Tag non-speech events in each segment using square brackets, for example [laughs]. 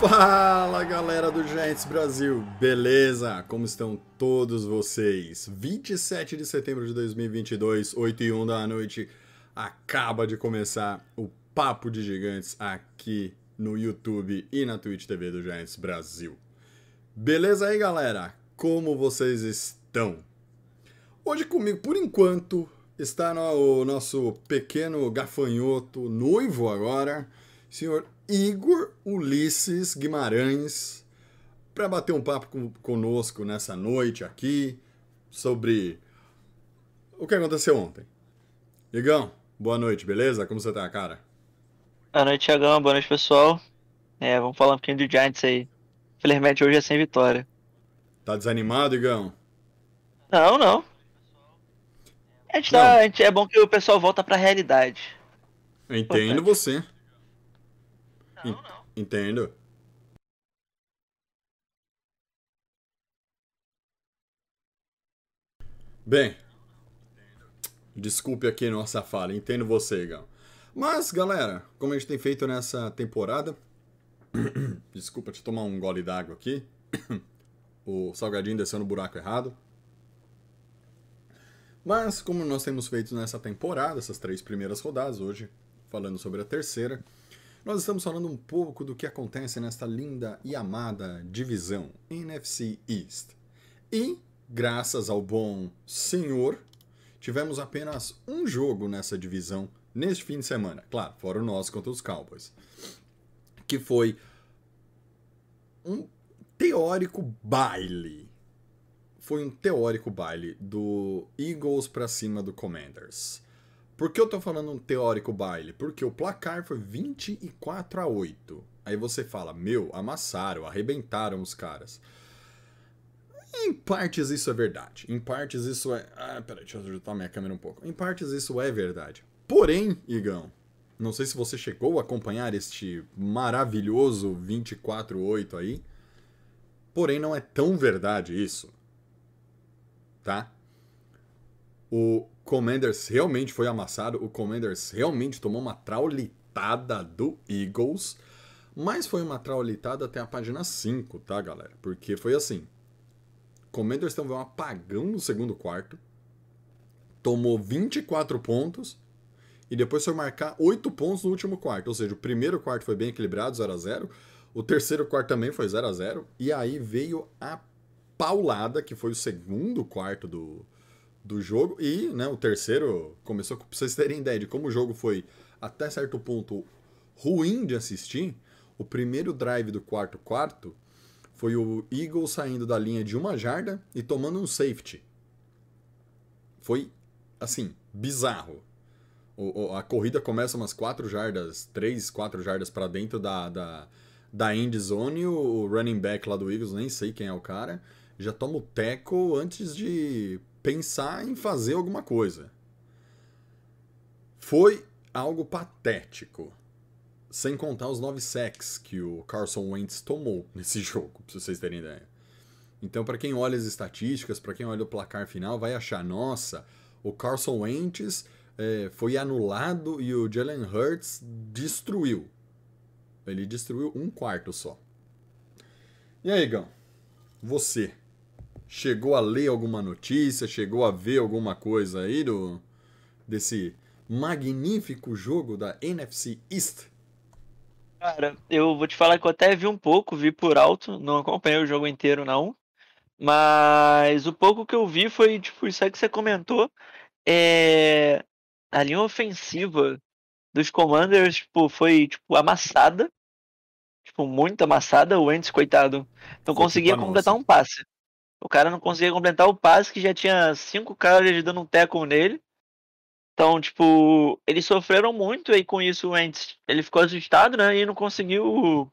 Fala galera do Giants Brasil, beleza? Como estão todos vocês? 27 de setembro de 2022, 8 e 1 da noite, acaba de começar o Papo de Gigantes aqui no YouTube e na Twitch TV do Giants Brasil. Beleza aí galera? Como vocês estão? Hoje comigo, por enquanto, está no- o nosso pequeno gafanhoto noivo agora, senhor Igor Ulisses Guimarães, para bater um papo conosco nessa noite aqui sobre o que aconteceu ontem. Igão, boa noite, beleza? Como você tá, cara? Boa noite, Thiagão. Boa noite, pessoal. É, vamos falar um pouquinho do Giants aí. Infelizmente hoje é sem vitória. Tá desanimado, Igão? Não, não. A gente tá, Não. a gente- é bom que o pessoal volta pra realidade. Entendo você. Não, En- não. Entendo. Bem, desculpe aqui nossa fala, entendo você, Igão. Mas, galera, como a gente tem feito nessa temporada. [coughs] Desculpa, eu tomar um gole d'água aqui. [coughs] O salgadinho desceu no buraco errado. Mas, como nós temos feito nessa temporada, essas três primeiras rodadas, hoje falando sobre a terceira, nós estamos falando um pouco do que acontece nesta linda e amada divisão NFC East. E, graças ao bom senhor, tivemos apenas um jogo nessa divisão neste fim de semana. Claro, fora o nosso contra os Cowboys. Que foi um teórico baile. Foi um teórico baile do Eagles para cima do Commanders. Por que eu tô falando um teórico baile? Porque o placar foi 24 a 8. Aí você fala, meu, amassaram, arrebentaram os caras. Em partes isso é verdade. Em partes isso é. Ah, peraí, deixa eu ajustar minha câmera um pouco. Em partes isso é verdade. Porém, Igão, não sei se você chegou a acompanhar este maravilhoso 24-8 aí. Porém, não é tão verdade isso. Tá? O Commanders realmente foi amassado. O Commanders realmente tomou uma traulitada do Eagles. Mas foi uma traulitada até a página 5, tá, galera? Porque foi assim. Commanders teve um apagão no segundo quarto. Tomou 24 pontos. E depois foi marcar 8 pontos no último quarto. Ou seja, o primeiro quarto foi bem equilibrado, 0 a 0 O terceiro quarto também foi 0 a 0 E aí veio a paulada, que foi o segundo quarto do, do jogo. E né, o terceiro começou, pra vocês terem ideia de como o jogo foi até certo ponto ruim de assistir. O primeiro drive do quarto quarto foi o Eagles saindo da linha de uma jarda e tomando um safety. Foi, assim, bizarro. O- o- a corrida começa umas 4 jardas, 3, 4 jardas para dentro da, da, da end zone. O, running back lá do Eagles, nem sei quem é o cara, já toma o tackle antes de pensar em fazer alguma coisa. Foi algo patético. Sem contar os 9 sacks que o Carson Wentz tomou [laughs] nesse jogo, pra vocês terem ideia. Então, para quem olha as estatísticas, para quem olha o placar final, vai achar, nossa, o Carson Wentz é, foi anulado e o Jalen Hurts destruiu. Ele destruiu um quarto só. E aí, Gão? Você chegou a ler alguma notícia? Chegou a ver alguma coisa aí do desse magnífico jogo da NFC East? Cara, eu vou te falar que eu até vi um pouco, vi por alto, não acompanhei o jogo inteiro, não. Mas o pouco que eu vi foi, tipo, isso aí que você comentou. É... A linha ofensiva dos Commanders, tipo, foi, tipo, amassada. Tipo, muito amassada. O Wentz, coitado, não Foi conseguia completar nossa. um passe. O cara não conseguia completar o passe que já tinha cinco caras dando um tackle nele. Então, tipo, eles sofreram muito e com isso o Wentz, ele ficou assustado, né? E não conseguiu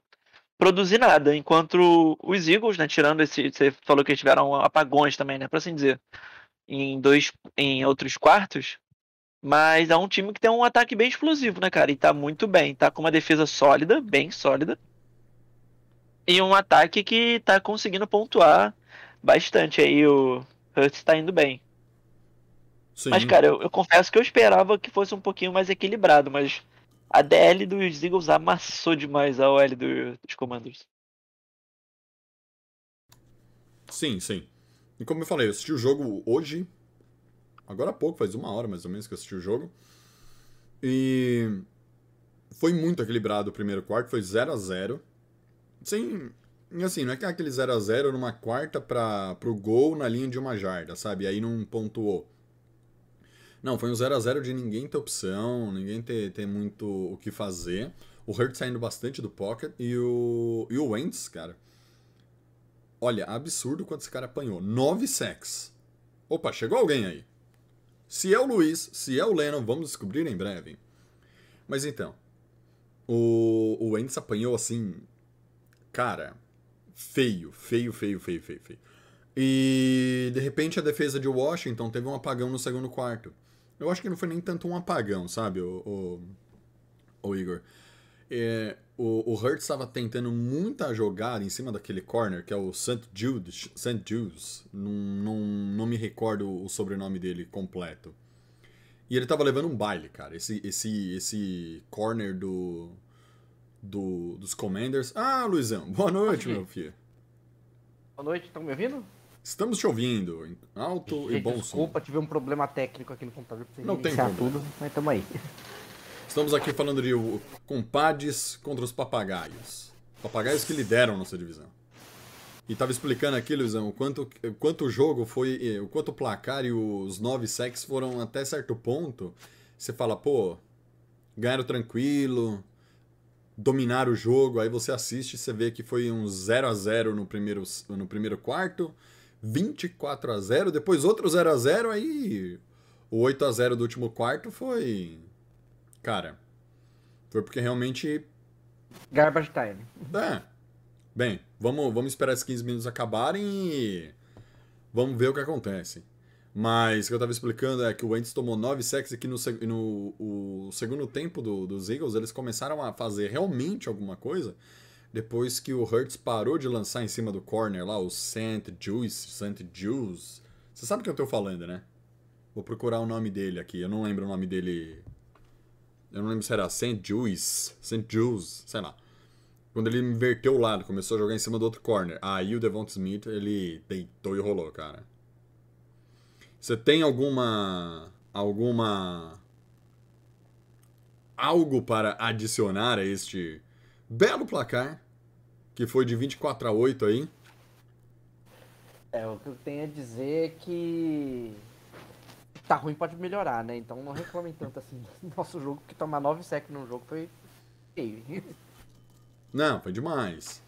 produzir nada, enquanto os Eagles, né, tirando esse, você falou que eles tiveram apagões também, né, por assim dizer, em dois, em outros quartos, mas é um time que tem um ataque bem explosivo, né, cara, e tá muito bem, tá com uma defesa sólida, bem sólida, e um ataque que tá conseguindo pontuar bastante aí, o Hurts tá indo bem. Sim. Mas, cara, eu, eu confesso que eu esperava que fosse um pouquinho mais equilibrado, mas a DL dos Eagles amassou demais a OL do- dos Commanders. Sim, sim. E como eu falei, eu assisti o jogo hoje. Agora há pouco, faz uma hora mais ou menos que eu assisti o jogo. E. Foi muito equilibrado o primeiro quarto, foi 0 a 0 Sim. E assim, não é que aquele 0 a 0 numa quarta para pro gol na linha de uma jarda, sabe? Aí não pontuou. Não, foi um 0 a 0 de ninguém ter opção, ninguém ter, ter muito o que fazer. O Hurt saindo bastante do pocket e o, e o Wentz, cara. Olha, absurdo quanto esse cara apanhou. 9 sacks. Opa, chegou alguém aí. Se é o Luiz, se é o Lennon, vamos descobrir em breve. Mas então, o, o Wentz apanhou assim, cara, feio, feio, feio, feio, feio, feio. E de repente a defesa de Washington teve um apagão no segundo quarto. Eu acho que não foi nem tanto um apagão, sabe, o, o, o Igor. É, o, o Hurts estava tentando muita jogada em cima daquele corner, que é o St. Jude, St. Jude's, não, não, não me recordo o sobrenome dele completo. E ele tava levando um baile, cara. Esse, esse, esse corner do, do dos Commanders. Ah, Luizão, [laughs] boa noite, meu filho. Boa noite, estão me ouvindo? Estamos te ouvindo, em alto e Gente, bom som. desculpa, tive um problema técnico aqui no computador. Não tem problema. tudo, mas tamo aí. Estamos aqui falando de compadres contra os papagaios. Papagaios que lideram nossa divisão. E tava explicando aqui, Luizão, o quanto, o quanto o jogo foi. eh, O quanto o placar e os nove sacks foram até certo ponto. Você fala, pô, ganharam tranquilo, dominaram o jogo. Aí você assiste e você vê que foi um 0 a 0 no primeiro, no primeiro quarto, 24 a 0 depois outro 0 a 0 aí o 8 a 0 do último quarto foi. Cara, foi porque realmente Garbage time. é. Bem, vamos, vamos esperar esses 15 minutos acabarem e vamos ver o que acontece. Mas o que eu tava explicando é que o Wentz tomou 9 sacks e que no, no o segundo tempo do- dos Eagles eles começaram a fazer realmente alguma coisa depois que o Hurts parou de lançar em cima do corner lá, o Saint Juice, Saint Juice. Você sabe o que eu tô falando, né? Vou procurar o nome dele aqui, eu não lembro o nome dele. Eu não lembro se era Saint Juice, Saint Juice, sei lá. Quando ele inverteu o lado, começou a jogar em cima do outro corner. Aí o Devonta Smith, ele deitou e rolou, cara. Você tem alguma. alguma. algo para adicionar a este belo placar? Que foi de 24 a 8 aí. É, o que eu tenho a dizer é que. Tá ruim, pode melhorar, né? Então não reclamem tanto assim do [laughs] nosso jogo, porque tomar 9 sec num jogo foi feio. [laughs] Não, foi demais.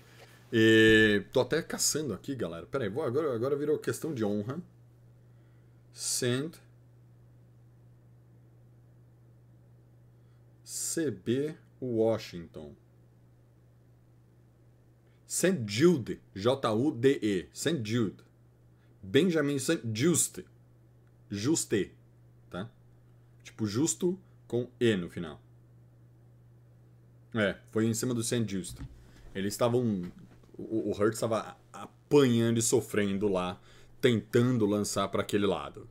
E tô até caçando aqui, galera. Pera aí, vou, agora, agora virou questão de honra. Send. CB Washington. St. Jude. J-U-D-E. St. Jude. Benjamin St. Juste. Juste. Tá? Tipo, justo com E no final. É, foi em cima do St. Just. Eles estavam. O, o Hurts estava apanhando e sofrendo lá, tentando lançar para aquele lado.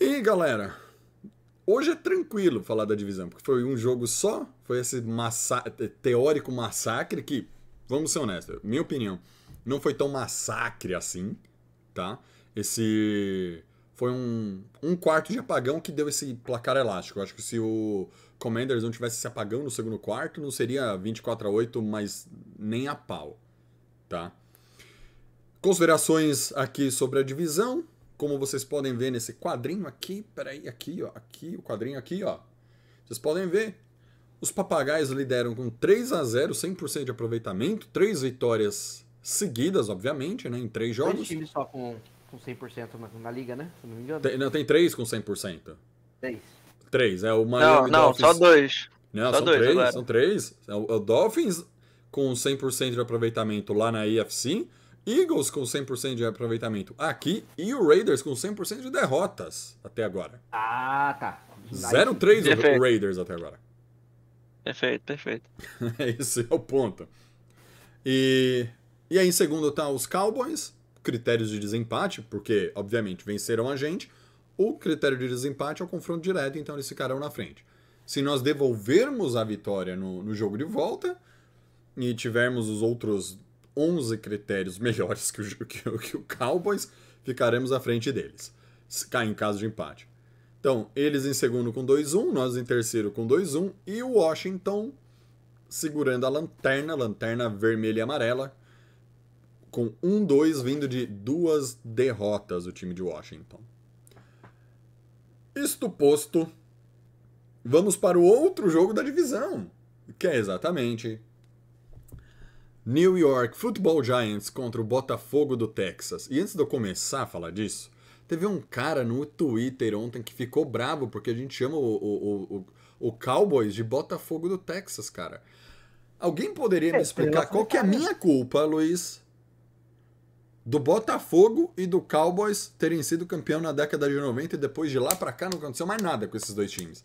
E galera, hoje é tranquilo falar da divisão, porque foi um jogo só, foi esse massa teórico massacre que, vamos ser honestos, minha opinião, não foi tão massacre assim, tá? Esse foi um, um quarto de apagão que deu esse placar elástico. Eu acho que se o Commanders não tivesse esse apagão no segundo quarto, não seria 24 a 8, mas nem a pau, tá? Considerações aqui sobre a divisão. Como vocês podem ver nesse quadrinho aqui, peraí, aqui, ó, aqui, o quadrinho aqui, ó. Vocês podem ver. Os papagaios lideram com 3 a 0 100% de aproveitamento, três vitórias seguidas, obviamente, né, em três jogos. times só com, com 100% na, na liga, né? Se não me engano. Tem, não, tem três com 100%. Três. Três, é o Não, Miami não, Dolphins. só dois. Não, Só são dois três, agora. são três. É o, o Dolphins com 100% de aproveitamento lá na AFC, Eagles com 100% de aproveitamento aqui e o Raiders com 100% de derrotas até agora. Ah, tá. 0-3 Perfeito. o Raiders até agora. Perfeito, perfeito. [laughs] Esse é o ponto. E, e aí, em segundo, tá os Cowboys, critérios de desempate, porque, obviamente, venceram a gente. O critério de desempate é o confronto direto, então eles ficarão na frente. Se nós devolvermos a vitória no, no jogo de volta e tivermos os outros 11 critérios melhores que o, que, que o Cowboys, ficaremos à frente deles, se cair em caso de empate. Então, eles em segundo com 2-1, nós em terceiro com 2-1 e o Washington segurando a lanterna, lanterna vermelha e amarela, com 1-2 vindo de duas derrotas o time de Washington. Isto posto, vamos para o outro jogo da divisão, que é exatamente New York Football Giants contra o Botafogo do Texas. E antes de eu começar a falar disso, teve um cara no Twitter ontem que ficou bravo porque a gente chama o, o, o, o Cowboys de Botafogo do Texas, cara. Alguém poderia me É, explicar qual que é a minha culpa, Luiz, do Botafogo e do Cowboys terem sido campeão na década de 90 e depois de lá pra cá não aconteceu mais nada com esses dois times.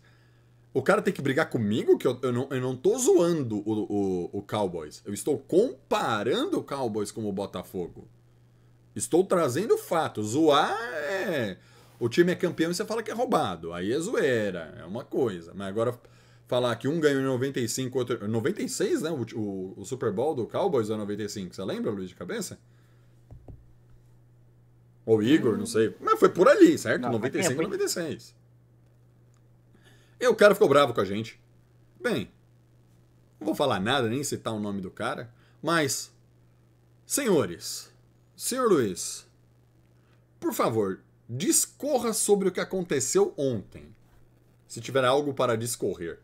O cara tem que brigar comigo, que eu, eu, não, eu não tô zoando o, o, o Cowboys. Eu estou comparando o Cowboys com o Botafogo. Estou trazendo fatos. Zoar é. O time é campeão e você fala que é roubado. Aí é zoeira, é uma coisa. Mas agora falar que um ganhou em 95, outro. 96, né? O, o, o Super Bowl do Cowboys é 95. Você lembra, Luiz, de cabeça? Ou Igor, não sei. Mas foi por ali, certo? Não, faz 95 tempo, hein? 96. E o cara ficou bravo com a gente. Bem, não vou falar nada, nem citar o nome do cara, mas. Senhores, senhor Luiz, por favor, discorra sobre o que aconteceu ontem. Se tiver algo para discorrer.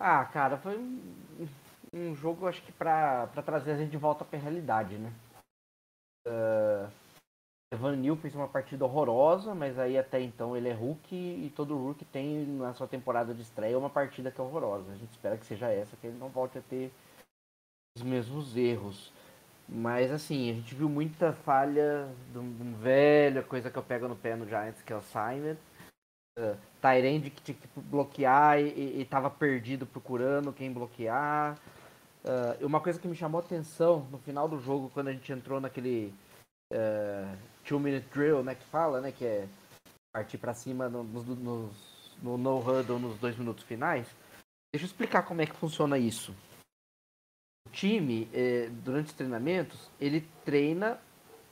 Ah, cara, foi um, um jogo, acho que pra trazer a gente de volta pra realidade, né? Uh, Evan Neal fez uma partida horrorosa, mas aí até então ele é rookie e todo rookie tem na sua temporada de estreia uma partida que é horrorosa. A gente espera que seja essa, que ele não volte a ter os mesmos erros. Mas assim, a gente viu muita falha de um, velho, coisa que eu pego no pé no Giants, que é o Simon. Uh, Tyrande que tinha que bloquear e, e, e tava perdido procurando quem bloquear. Uh, uma coisa que me chamou atenção no final do jogo, quando a gente entrou naquele uh, two minute drill, né, que fala, né, que é partir para cima no, nos, no no huddle nos dois minutos finais. Deixa eu explicar como é que funciona isso. O time, eh, durante os treinamentos, ele treina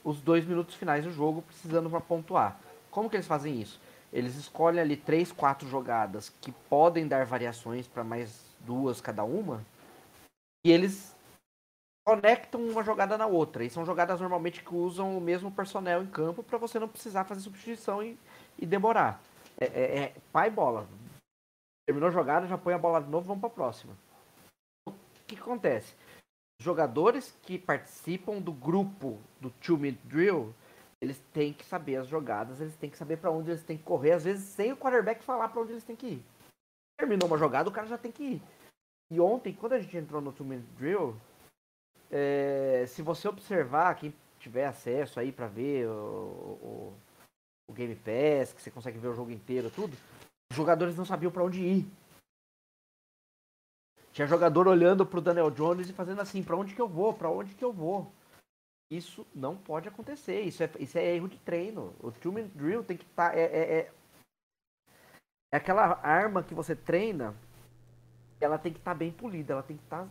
os dois minutos finais do jogo precisando para pontuar. Como que eles fazem isso? Eles escolhem ali três, quatro jogadas que podem dar variações para mais duas cada uma. E eles conectam uma jogada na outra. E são jogadas normalmente que usam o mesmo personnel em campo para você não precisar fazer substituição e, e demorar. É, é, é pai bola. Terminou a jogada, já põe a bola de novo, vamos para a próxima. O que, acontece? Jogadores que participam do grupo do two minute drill eles têm que saber as jogadas, eles têm que saber para onde eles têm que correr, às vezes sem o quarterback falar para onde eles têm que ir. Terminou uma jogada, o cara já tem que ir. E ontem, quando a gente entrou no two minute drill, é, se você observar, quem tiver acesso aí para ver o, o, o, Game Pass, que você consegue ver o jogo inteiro, tudo, os jogadores não sabiam para onde ir. Tinha jogador olhando pro Daniel Jones e fazendo assim, para onde que eu vou? Para onde que eu vou? Isso não pode acontecer. Isso é, isso é erro de treino. O two drill tem que estar. Tá, é, é, é, é, aquela arma que você treina, ela tem que estar tá bem polida, ela tem que estar tá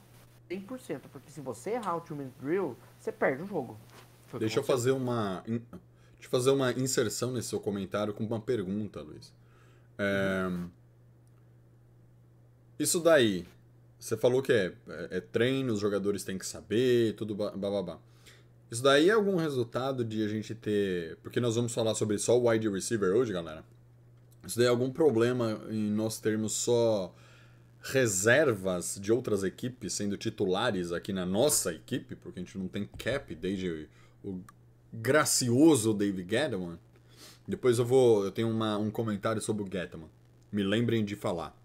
100%. Porque se você errar o two minute drill, você perde o jogo. Foi Deixa eu fazer uma. Deixa eu fazer uma inserção nesse seu comentário com uma pergunta, Luiz. É... Uhum. Isso daí. Você falou que é, é, treino, os jogadores têm que saber, tudo bababá. Isso daí é algum resultado de a gente ter. Porque nós vamos falar sobre só o wide receiver hoje, galera. Isso daí é algum problema em nós termos só reservas de outras equipes sendo titulares aqui na nossa equipe, porque a gente não tem cap desde o gracioso David Gettleman. Depois eu vou. Eu tenho uma, um comentário sobre o Gettleman. Me lembrem de falar.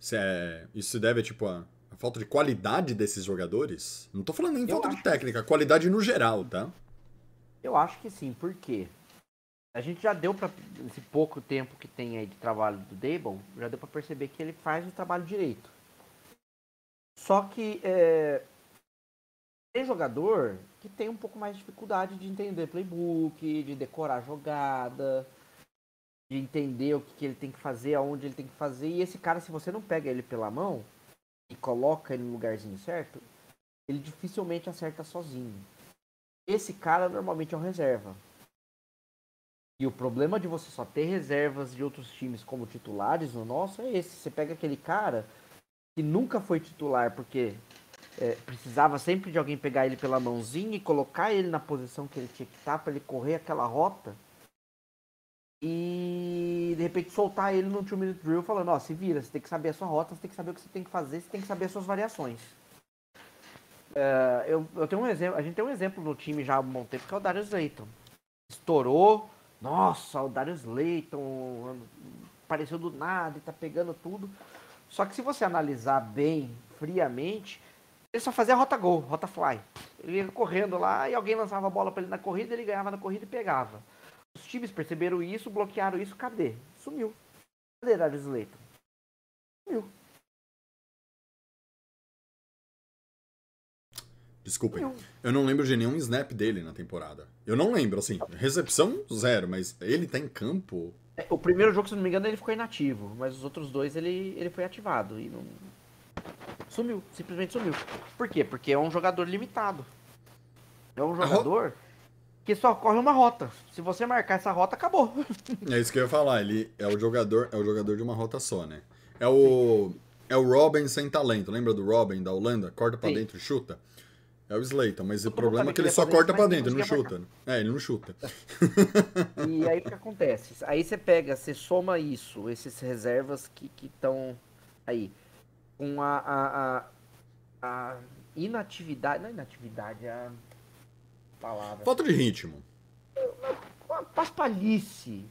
Se é, isso se deve tipo, a, falta de qualidade desses jogadores? Não tô falando nem Eu falta de técnica, qualidade no geral, tá? Eu acho que sim, por quê? A gente já deu pra. Esse pouco tempo que tem aí de trabalho do Dable, já deu pra perceber que ele faz o trabalho direito. Só que é, tem jogador que tem um pouco mais de dificuldade de entender playbook, de decorar jogada, de entender o que, que ele tem que fazer, aonde ele tem que fazer. E esse cara, se você não pega ele pela mão e coloca ele no lugarzinho certo, ele dificilmente acerta sozinho. Esse cara normalmente é um reserva. E o problema de você só ter reservas de outros times como titulares no nosso é esse. Você pega aquele cara que nunca foi titular porque é, precisava sempre de alguém pegar ele pela mãozinha e colocar ele na posição que ele tinha que estar para ele correr aquela rota. E de repente soltar ele no 2 minute drill falando, ó, se vira, você tem que saber a sua rota, você tem que saber o que você tem que fazer, você tem que saber as suas variações. É, eu, eu tenho um exemplo, a gente tem um exemplo no time já há um bom tempo que é o Darius Layton. Estourou, nossa, o Darius Layton apareceu do nada e tá pegando tudo. Só que se você analisar bem, friamente, ele só fazia rota gol, rota fly. Ele ia correndo lá e alguém lançava a bola para ele na corrida, ele ganhava na corrida e pegava. Os times perceberam isso, bloquearam isso, cadê? Sumiu. Cadê Darius Layton? Desculpem. Sumiu. Eu não lembro de nenhum snap dele na temporada. Eu não lembro, assim. Recepção, zero, mas ele tá em campo. É, O primeiro jogo, se não me engano, ele ficou inativo, mas os outros dois ele, ele foi ativado e não. Sumiu, simplesmente sumiu. Por quê? Porque é um jogador limitado. É um ro- jogador que só corre uma rota. Se você marcar essa rota, acabou. [laughs] É isso que eu ia falar. Ele é o jogador, é o jogador de uma rota só, né? É o. É o Robin sem talento. Lembra do Robin da Holanda? Corta pra Sim. dentro e chuta? É o Slayton, mas o Todo problema é que ele ele só corta mas dentro, não ele não chuta. É, ele não chuta. E aí o que acontece? Aí você pega, você soma isso, esses reservas que estão aí, com a, a, a, a inatividade. Não é inatividade, é a palavra. Falta de ritmo. uma paspalhice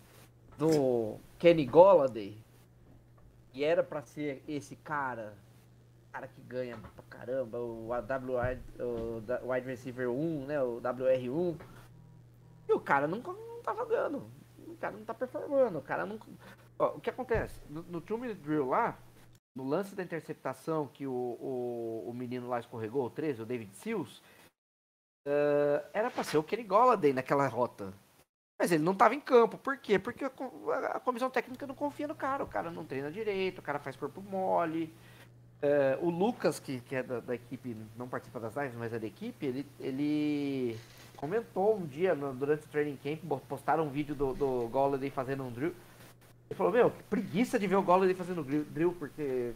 do Kenny Golladay, que era pra ser esse cara, cara que ganha pra caramba, o AW, o wide receiver 1, né, o WR1, e o cara não, não tá jogando, o cara não tá performando, o cara não... Ó, o que acontece? No, no two minute drill lá, no lance da interceptação que o, o, o menino lá escorregou, o 13, o David Seals, eh, era pra ser o Kenny Golladay naquela rota. Mas ele não estava em campo. Por quê? Porque a comissão técnica não confia no cara. O cara não treina direito, o cara faz corpo mole. É, o Lucas, que, que é da, da equipe, não participa das lives, mas é da equipe, ele, ele comentou um dia no- durante o training camp, postaram um vídeo do, do Golladay fazendo um drill. Ele falou, meu, que preguiça de ver o Golladay fazendo drill, drill, porque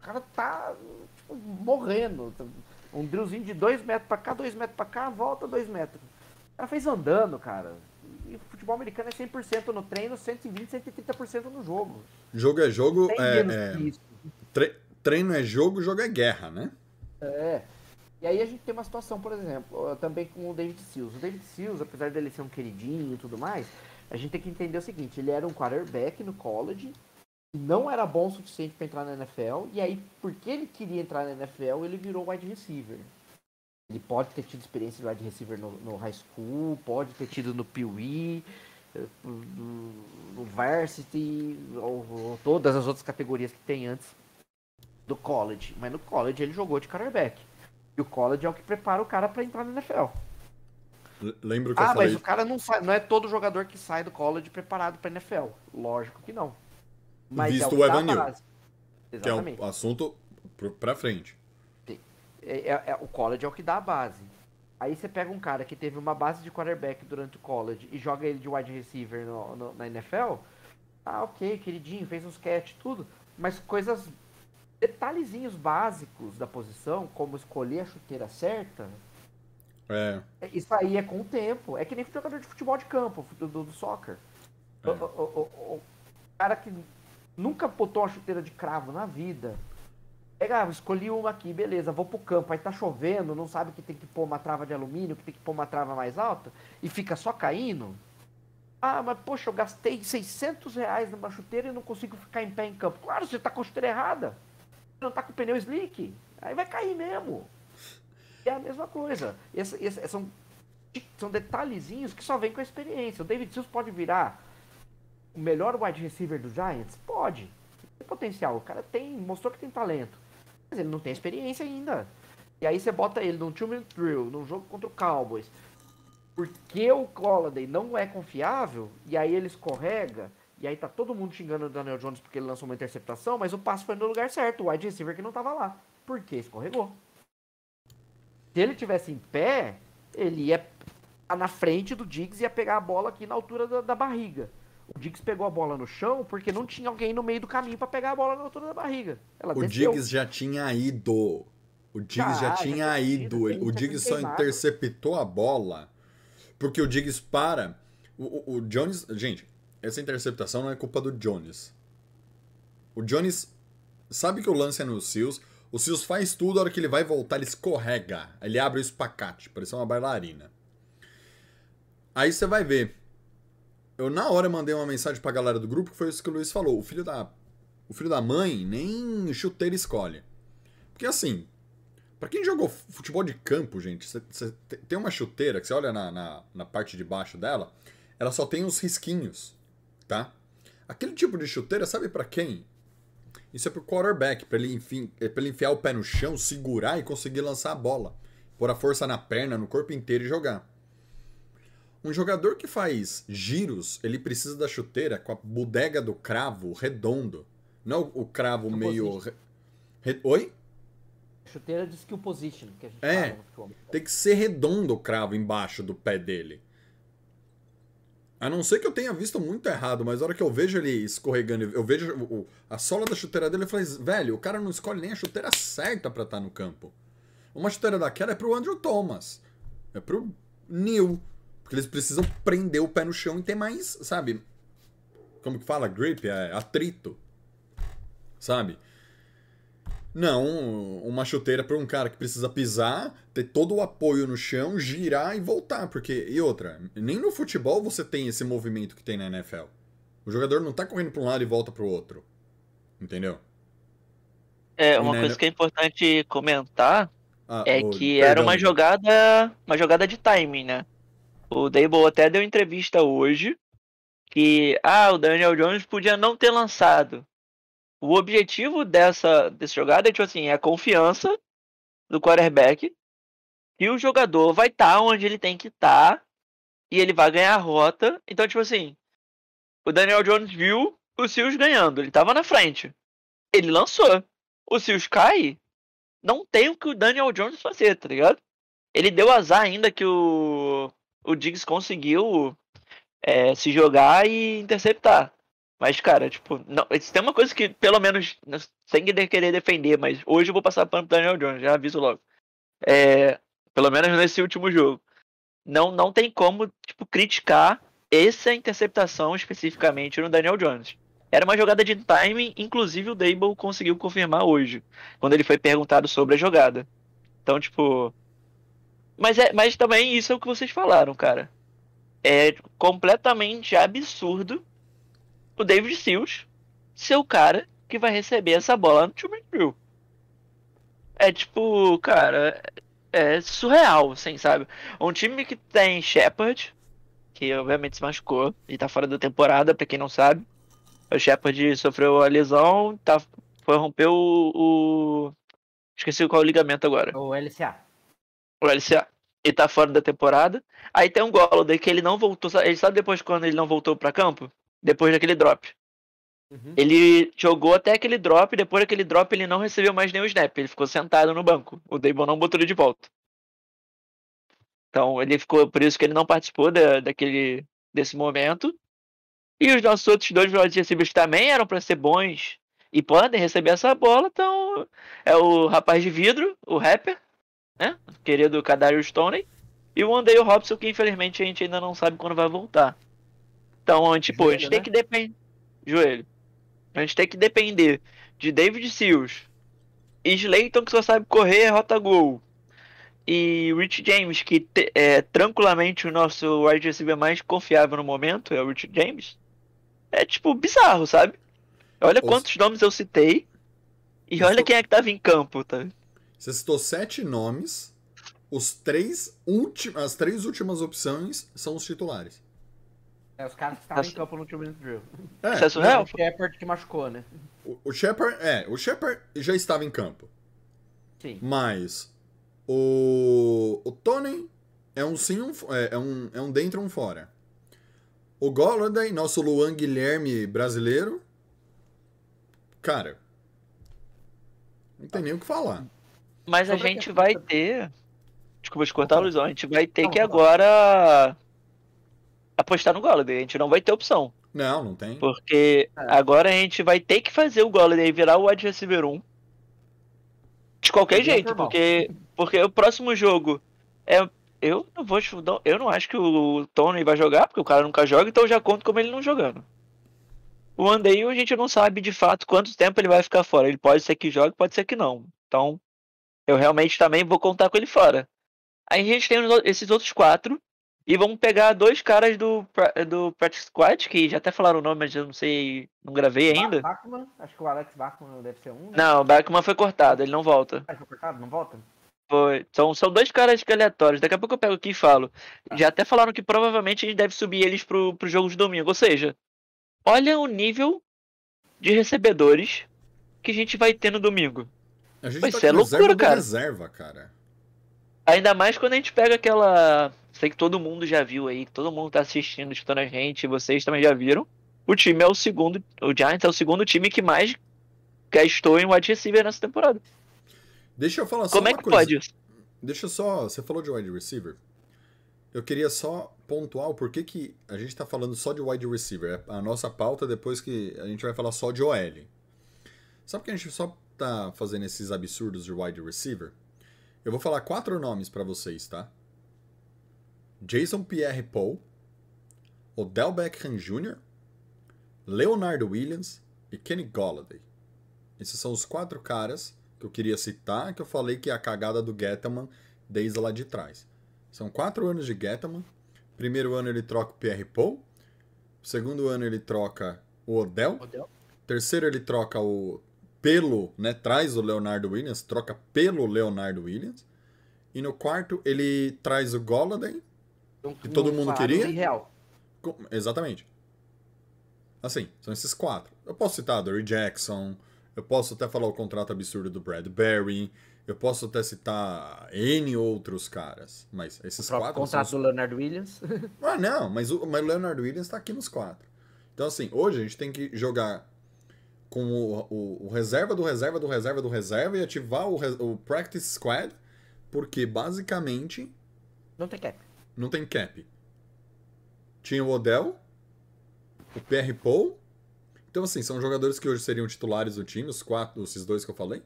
o cara tá tipo, morrendo. Um drillzinho de 2 metros pra cá, 2 metros pra cá, volta 2 metros. O cara fez andando, cara. E o futebol americano é 100% no treino, 120, 130% no jogo. Jogo é jogo, Tem é, menos é- que isso. tre- treino é jogo, jogo é guerra, né? É. E aí a gente tem uma situação, por exemplo, também com o David Seals. O David Seals, apesar dele ser um queridinho e tudo mais, a gente tem que entender o seguinte, ele era um quarterback no college, não era bom o suficiente para entrar na NFL, e aí, porque ele queria entrar na NFL, ele virou wide receiver. Ele pode ter tido experiência de wide receiver no, no high school, pode ter tido no Pee-wee, eh, no, no varsity, ou, ou todas as outras categorias que tem antes do college. Mas no college ele jogou de quarterback. E o college é o que prepara o cara para entrar na NFL. Lembro que eu Ah, falei. mas o cara não sai, não é todo jogador que sai do college preparado para NFL. Lógico que não. Mas Visto é o que dá Evan Neal. Que é um assunto pra frente. É- é- é- o college é o que dá a base. Aí você pega um cara que teve uma base de quarterback durante o college e joga ele de wide receiver no- no- na NFL. Ah, ok, queridinho, fez uns catch, tudo. Mas coisas, detalhezinhos básicos da posição, como escolher a chuteira certa, É. é- isso aí é com o tempo. É que nem jogador de futebol de campo, do, do, do soccer. É. O, o- o- o cara que nunca botou uma chuteira de cravo na vida. Pega, ah, escolhi uma aqui, beleza, vou pro campo, aí tá chovendo, não sabe que tem que pôr uma trava de alumínio, que tem que pôr uma trava mais alta, e fica só caindo. Ah, mas poxa, eu gastei 600 reais numa chuteira e não consigo ficar em pé em campo. Claro, você tá com a chuteira errada. Não tá com pneu slick. Aí vai cair mesmo. É a mesma coisa. Esse, esse, são, são detalhezinhos que só vem com a experiência. O David Sills pode virar o melhor wide receiver do Giants? Pode. Tem potencial. O cara tem, mostrou que tem talento. Mas ele não tem experiência ainda. E aí você bota ele num two-minute drill, num jogo contra o Cowboys. Porque o Colladay não é confiável, e aí ele escorrega, e aí tá todo mundo xingando o Daniel Jones porque ele lançou uma interceptação, mas o passe foi no lugar certo, o wide receiver que não tava lá. Por que escorregou? Se ele tivesse em pé, ele ia na frente do Diggs e ia pegar a bola aqui na altura da, da barriga. O Diggs pegou a bola no chão porque não tinha alguém no meio do caminho para pegar a bola na altura da barriga. Ela o desceu. Diggs já tinha ido. O Diggs já, já tinha já ido. o Diggs só interceptou a bola porque o Diggs para. O, o, o, Jones. Gente, essa interceptação não é culpa do Jones. O Jones sabe que o lance é no Seals. O Seals faz tudo, a hora que ele vai voltar, ele escorrega. Ele abre o espacate, parece uma bailarina. Aí você vai ver. Eu na hora mandei uma mensagem pra galera do grupo que foi isso que o Luiz falou. O filho da. O filho da mãe nem chuteiro escolhe. Porque assim, para quem jogou futebol de campo, gente, você tem uma chuteira que você olha na, na, na, parte de baixo dela, ela só tem os risquinhos, tá? Aquele tipo de chuteira, sabe para quem? Isso é pro quarterback, para ele, enfim, é pra ele enfiar o pé no chão, segurar e conseguir lançar a bola. Pôr a força na perna, no corpo inteiro e jogar. Um jogador que faz giros, ele precisa da chuteira com a bodega do cravo redondo. Não o cravo meio. Re... Oi? chuteira de skill position que a gente é, fala Tem que ser redondo o cravo embaixo do pé dele. A não ser que eu tenha visto muito errado, mas na hora que eu vejo ele escorregando, eu vejo o, a sola da chuteira dele, eu falei, velho, o cara não escolhe nem a chuteira certa para estar tá no campo. Uma chuteira daquela é pro Andrew Thomas. É pro Neil. Porque eles precisam prender o pé no chão e ter mais, sabe? Como que fala? Grip? É atrito. Sabe? Não, uma chuteira para um cara que precisa pisar, ter todo o apoio no chão, girar e voltar. Porque, e outra, nem no futebol você tem esse movimento que tem na NFL. O jogador não tá correndo para um lado e volta para o outro. Entendeu? É, uma coisa que é importante comentar ah, é oh, que perdão. era uma jogada, uma jogada de timing, né? O Dable até deu entrevista hoje que ah, o Daniel Jones podia não ter lançado o objetivo dessa, dessa jogada é, tipo assim, é a confiança do quarterback que o jogador vai estar tá onde ele tem que estar tá, e ele vai ganhar a rota. Então, tipo assim, o Daniel Jones viu o Seals ganhando, ele estava na frente. Ele lançou. O Seals cai, não tem o que o Daniel Jones fazer, tá ligado? Ele deu azar ainda que o, o Diggs conseguiu é, se jogar e interceptar. Mas, cara, tipo, não, tem uma coisa que, pelo menos, sem querer defender, mas hoje eu vou passar pano pro Daniel Jones, já aviso logo. É, pelo menos nesse último jogo. Não, não tem como, tipo, criticar essa interceptação especificamente no Daniel Jones. Era uma jogada de timing, inclusive o Dable conseguiu confirmar hoje, quando ele foi perguntado sobre a jogada. Então, tipo. Mas, é, mas também isso é o que vocês falaram, cara. É completamente absurdo o David Seals ser o cara que vai receber essa bola no Truman Drill. É tipo, cara, é surreal, assim, sabe? Um time que tem Shepard, que obviamente se machucou e tá fora da temporada, pra quem não sabe. O Shepard sofreu a lesão, tá, foi romper o, o. Esqueci qual o ligamento agora. O LCA. O LCA. Ele tá fora da temporada. Aí tem um Golladay que ele não voltou. Ele sabe depois quando ele não voltou para campo? Depois daquele drop. Uhum. Ele jogou até aquele drop, depois daquele drop ele não recebeu mais nenhum snap, ele ficou sentado no banco. O Dable não botou ele de volta. Então ele ficou, por isso que ele não participou da, daquele desse momento. E os nossos outros dois wide receivers também eram para ser bons e podem receber essa bola, então é o rapaz de vidro, o rapper, né? O querido Kadarius Stoney, e o Andale Robson, que infelizmente a gente ainda não sabe quando vai voltar. Então, tipo, Joelho, a gente né? tem que depender. Joelho. A gente tem que depender de David Seals, Slayton, que só sabe correr, rota gol. E Rich James, que é tranquilamente o nosso wide receiver mais confiável no momento, é o Rich James. É tipo bizarro, sabe? Olha Os... quantos nomes eu citei. E olha quem é que tava em campo, tá? Você citou sete nomes. Os três ulti... As três últimas opções são os titulares. É, os caras que estavam em campo no último minute drill. É, é o Shepard que machucou, né? o, o Shepard, é, o Shepard já estava em campo. Sim. Mas o, o Tony é um sim, um, é, é um, é um dentro, um fora. O Golladay, nosso Luan Guilherme brasileiro, cara, não tem nem o que falar. Mas a Sobre a gente vai ter. Desculpa te cortar, Luizão. A gente vai ter Não, que agora apostar no Golladay. A gente não vai ter opção. Não, não tem. Porque É. agora a gente vai ter que fazer o Golladay virar o wide receiver 1. De qualquer Seria jeito, normal. porque, porque o próximo jogo é. Eu não vou. Eu não acho que o Tony vai jogar, porque o cara nunca joga, então eu já conto como ele não jogando. O Andeio a gente não sabe de fato quanto tempo ele vai ficar fora. Ele pode ser que jogue, pode ser que não. Então, eu realmente também vou contar com ele fora. Aí a gente tem esses outros quatro. E vamos pegar dois caras do, do Practice Squad, que já até falaram o nome, mas eu não sei, não gravei ainda. Ba- Bachmann, acho que o Alex Bachmann deve ser um. né? Não, o Backman foi cortado, ele não volta. Ah, foi cortado? Não volta? Foi. São, são dois caras aleatórios. Daqui a pouco eu pego aqui e falo. Já até falaram que provavelmente a gente deve subir eles pro, pro jogo de domingo. Ou seja, olha o nível de recebedores que a gente vai ter no domingo. A gente Vai tá ser reserva loucura, cara. reserva, cara. Ainda mais quando a gente pega aquela. Sei que todo mundo já viu aí, todo mundo tá assistindo, escutando a gente, vocês também já viram. O time é o segundo. O Giants é o segundo time que mais gastou em wide receiver nessa temporada. Deixa eu falar só Como é uma que coisa. pode isso? Deixa eu só. Você falou de wide receiver. Eu queria só pontuar o porquê que a gente tá falando só de wide receiver. É a nossa pauta depois que a gente vai falar só de OL. Sabe que a gente só tá fazendo esses absurdos de wide receiver? Eu vou falar quatro nomes pra vocês, tá? Jason Pierre Paul, Odell Beckham Jr., Leonardo Williams e Kenny Golladay. Esses são os quatro caras que eu queria citar, que eu falei que é a cagada do Gettman desde lá de trás. São quatro anos de Gettman. Primeiro ano ele troca o Pierre Paul. Segundo ano ele troca o Odell. Odell. Terceiro ele troca o pelo, né? Traz o Leonardo Williams, troca pelo Leonardo Williams. E no quarto ele traz o Golladay. Então, Que todo mundo queria? Com- Exatamente. Assim, são esses quatro. Eu posso citar Dory Jackson, eu posso até falar o contrato absurdo do Bradbury, eu posso até citar N outros caras, mas esses O quatro contrato são do Leonard Williams. [laughs] Ah, não, mas o, mas o Leonard Williams tá aqui nos quatro. Então, assim, hoje a gente tem que jogar com o, o- o reserva do reserva do reserva do reserva e ativar o, o Practice Squad, porque basicamente Não tem cap. Não tem cap. Tinha o Odell, o PR Paul. Então, assim, são jogadores que hoje seriam titulares do time, os quatro, esses dois que eu falei.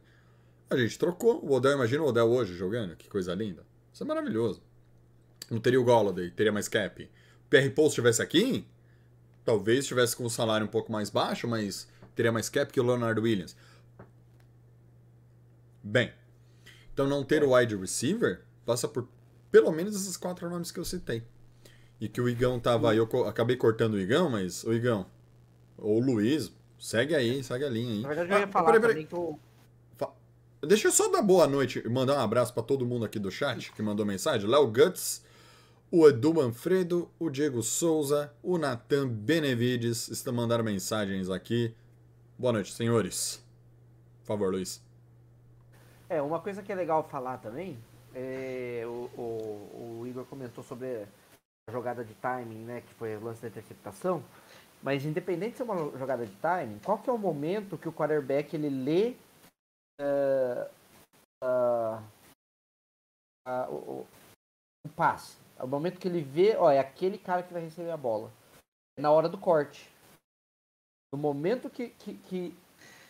A gente trocou. O Odell, imagina o Odell hoje jogando, que coisa linda. Isso é maravilhoso. Não teria o Golladay, teria mais cap. O PR Paul se estivesse aqui, talvez estivesse com o salário um pouco mais baixo, mas teria mais cap que o Leonard Williams. Bem, então não ter o wide receiver passa por pelo menos esses quatro nomes que eu citei. E que o Igão tava aí, eu co- acabei cortando o Igão, mas o Igão, ou o Luiz, segue aí, segue a linha aí. Na verdade, eu ia Ah, falar peraí, peraí. também que o. Deixa eu só dar boa noite e mandar um abraço pra todo mundo aqui do chat que mandou mensagem. Léo Guts, o Edu Manfredo, o Diego Souza, o Natan Benevides estão mandando mensagens aqui. Boa noite, senhores. Por favor, Luiz. É, uma coisa que é legal falar também, é, o, o, o Igor comentou sobre a jogada de timing, né, que foi o lance da interceptação, mas independente de ser uma jogada de timing, qual que é o momento que o quarterback ele lê ah, ah, o, o, o passe? É o momento que ele vê, ó, é aquele cara que vai receber a bola. É na hora do corte. No momento que, que, que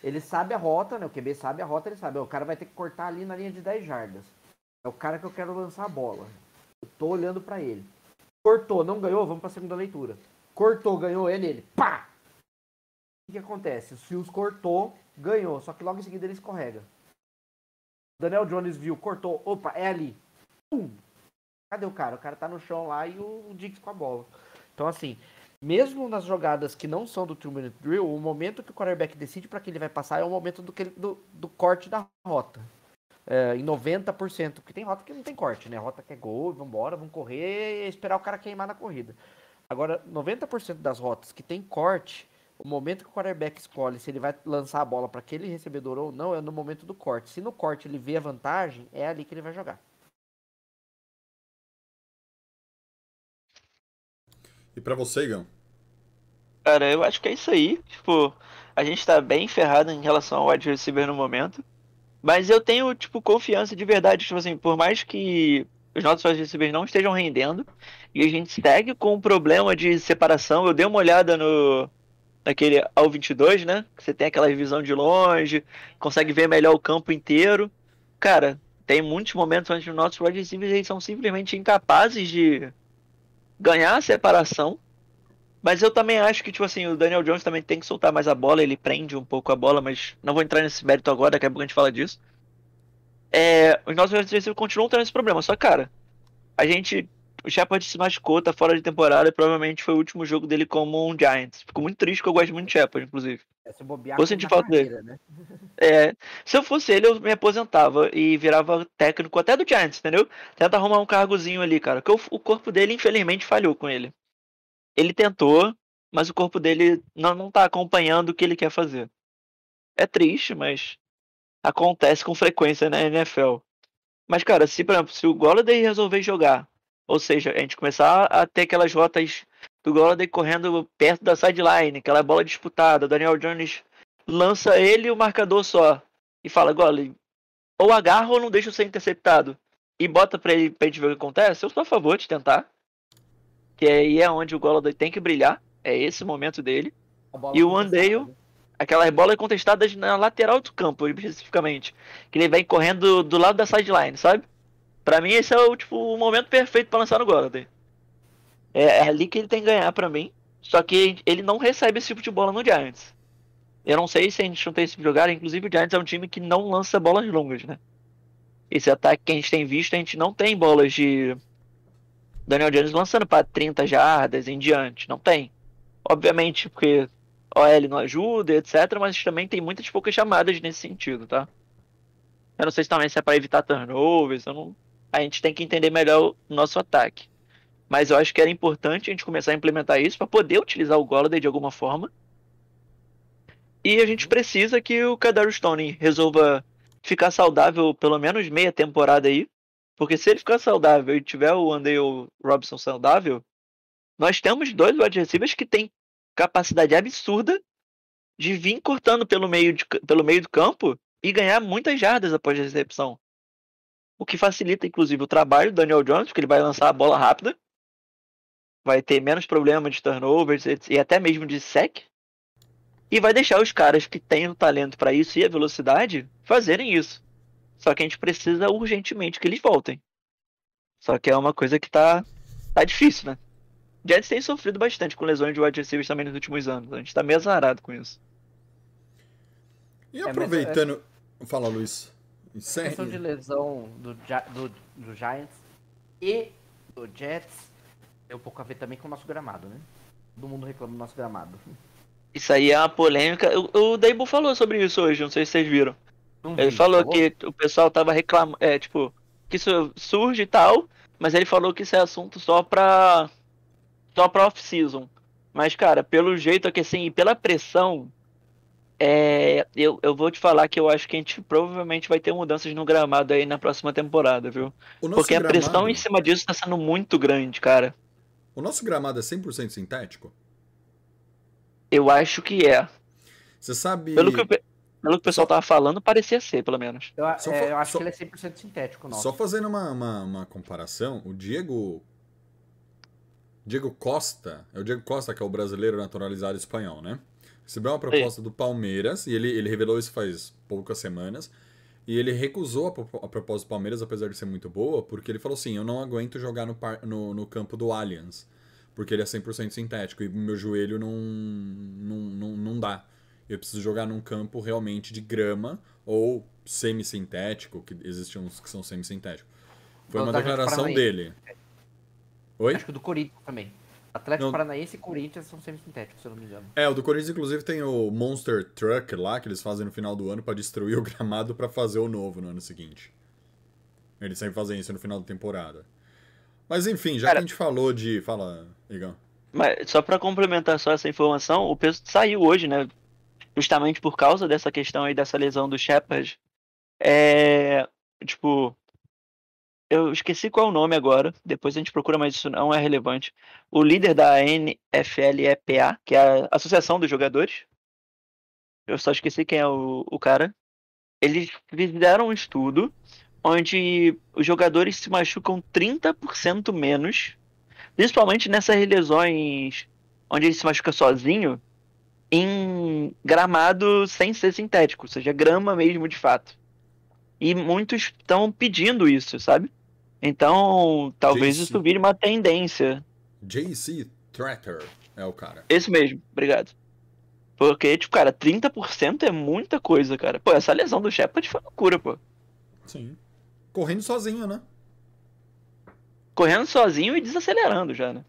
ele sabe a rota, né? O QB sabe a rota, ele sabe. ó, O cara vai ter que cortar ali na linha de 10 jardas. É o cara que eu quero lançar a bola. Eu tô olhando pra ele. Cortou, não ganhou, vamos pra segunda leitura. Cortou, ganhou ele, ele. Pá! O que, que acontece? O Seals cortou, ganhou. Só que logo em seguida ele escorrega. Daniel Jones viu, cortou. Opa, é ali. Pum! Cadê o cara? O cara tá no chão lá e o, Dix com a bola. Então, assim, mesmo nas jogadas que não são do two minute drill, o momento que o quarterback decide para que ele vai passar é o momento do, ele- do, do corte da rota. É, em 90%, porque tem rota que não tem corte, né? Rota que é gol, vambora, vamos correr e esperar o cara queimar na corrida. Agora, 90% das rotas que tem corte, o momento que o quarterback escolhe se ele vai lançar a bola para aquele recebedor ou não é no momento do corte. Se no corte ele vê a vantagem, é ali que ele vai jogar. E pra você, Igão? Cara, eu acho que é isso aí. Tipo, a gente tá bem ferrado em relação ao wide receiver no momento. Mas eu tenho, tipo, confiança de verdade. Tipo assim, por mais que os nossos receivers não estejam rendendo, e a gente segue com um problema de separação. Eu dei uma olhada no naquele ao 22, né? Que você tem aquela visão de longe, consegue ver melhor o campo inteiro. Cara, tem muitos momentos onde os nossos receivers eles são simplesmente incapazes de ganhar a separação. Mas eu também acho que, tipo assim, o Daniel Jones também tem que soltar mais a bola, ele prende um pouco a bola, mas não vou entrar nesse mérito agora, daqui a pouco a gente fala disso. É, os nossos receivers continuam tendo esse problema, só que, cara, a gente. O Shepard se machucou, tá fora de temporada e provavelmente foi o último jogo dele como um Giants. Fico muito triste, porque eu gosto muito de Shepard, inclusive. É se bobear Vou sentir falta dele. carreira, né? [laughs] É, se eu fosse ele, eu me aposentava e virava técnico até do Giants, entendeu? Tenta arrumar um cargozinho ali, cara. Porque o, o corpo dele, infelizmente, falhou com ele. Ele tentou, mas o corpo dele não, não tá acompanhando o que ele quer fazer. É triste, mas acontece com frequência na NFL. Mas, cara, se, por exemplo, se o Golladay resolver jogar, ou seja, a gente começar a ter aquelas rotas do Golladay correndo perto da sideline, aquela bola disputada, Daniel Jones lança ele e o marcador só. E fala, Golladay, ou agarra ou não deixa ser interceptado. E bota pra, ele, pra gente ver o que acontece, eu sou a favor de tentar. Que aí é onde o Golladay tem que brilhar. É esse momento dele. E o né? Aquelas bolas contestadas na lateral do campo, especificamente. Que ele vem correndo do lado da sideline, sabe? Pra mim, esse é o, tipo, o momento perfeito pra lançar no Golladay. É, é ali que ele tem que ganhar pra mim. Só que ele não recebe esse tipo de bola no Giants. Eu não sei se a gente não tem esse tipo de jogar. Inclusive, o Giants é um time que não lança bolas longas, né? Esse ataque que a gente tem visto, a gente não tem bolas de Daniel Jones lançando pra 30 jardas em diante. Não tem. Obviamente, porque OL não ajuda, etc. Mas também tem muitas poucas chamadas nesse sentido, tá? Eu não sei se também se é pra evitar turnovers. Não... A gente tem que entender melhor o nosso ataque. Mas eu acho que era importante a gente começar a implementar isso para poder utilizar o Golladay de alguma forma. E a gente precisa que o Kadar Stone resolva ficar saudável pelo menos meia temporada aí. Porque se ele ficar saudável e tiver o Andale Robson saudável, nós temos dois wide receivers que têm capacidade absurda de vir cortando pelo meio, de, pelo meio do campo e ganhar muitas jardas após a recepção. O que facilita, inclusive, o trabalho do Daniel Jones, porque ele vai lançar a bola rápida. Vai ter menos problema de turnovers e até mesmo de sec. E vai deixar os caras que têm o talento para isso e a velocidade fazerem isso. Só que a gente precisa urgentemente que eles voltem. Só que é uma coisa que tá, tá difícil, né? Jets tem sofrido bastante com lesões de wide receivers também nos últimos anos. A gente tá meio azarado com isso. E mas aproveitando. Fala, Luiz. A questão de lesão do, do, do Giants e do Jets tem um pouco a ver também com o nosso gramado, né? Todo mundo reclama do nosso gramado. Isso aí é uma polêmica. O, o Dable falou sobre isso hoje, não sei se vocês viram. Não Ele vi, falou falou? que o pessoal tava reclamando, é, tipo, que isso surge e tal, mas ele falou que isso é assunto só pra só pra off-season. Mas, cara, pelo jeito aqui assim, e pela pressão, é, eu, eu vou te falar que eu acho que a gente provavelmente vai ter mudanças no gramado aí na próxima temporada, viu? Porque a pressão gramado- em cima disso tá sendo muito grande, cara. O nosso gramado é 100% sintético? Eu acho que é. Você sabe. Pelo que, pe- pelo que o pessoal tava falando, parecia ser, pelo menos. Eu, Só é, eu acho só- que ele é 100% sintético, nosso. Só fazendo uma, uma, uma comparação, o Diego. Diego Costa, é o Diego Costa que é o brasileiro naturalizado espanhol, né? Recebeu uma proposta do Palmeiras e ele, ele revelou isso faz poucas semanas. E ele recusou a, a proposta do Palmeiras, apesar de ser muito boa, porque ele falou assim: eu não aguento jogar no, par- no, no campo do Allianz, porque ele é 100% sintético e meu joelho não, não, não, não dá. Eu preciso jogar num campo realmente de grama ou semi-sintético, que existem uns que são semi-sintéticos. Foi uma declaração dele. Oi? Acho que o do Corinthians também. Atlético Não. Paranaense e Corinthians são semissintéticos, se eu não me engano. É, o do Corinthians, inclusive, tem o Monster Truck lá, que eles fazem no final do ano pra destruir o [laughs] gramado pra fazer o novo no ano seguinte. Eles sempre fazem isso no final da temporada. Mas enfim, já Cara- que a gente falou de. Fala, Igão. Mas só pra complementar só essa informação, o peso saiu hoje, né? Justamente por causa dessa questão aí dessa lesão do Shepard. É. Tipo. Eu esqueci qual é o nome agora. Depois a gente procura, mas isso não é relevante. O líder da NFLEPA, que é a Associação dos Jogadores. Eu só esqueci quem é o, o cara. Eles fizeram um estudo onde os jogadores se machucam 30% menos principalmente nessas lesões onde ele se machuca sozinho, em gramado sem ser sintético, ou seja, grama mesmo de fato. E muitos estão pedindo isso, sabe? Então, talvez JC. isso vire uma tendência. JC Tratter é o cara. Esse mesmo, obrigado. Porque, tipo, cara, 30% é muita coisa, cara. Pô, essa lesão do Shepard foi loucura, pô. Sim. Correndo sozinho, né? Correndo sozinho e desacelerando já, né?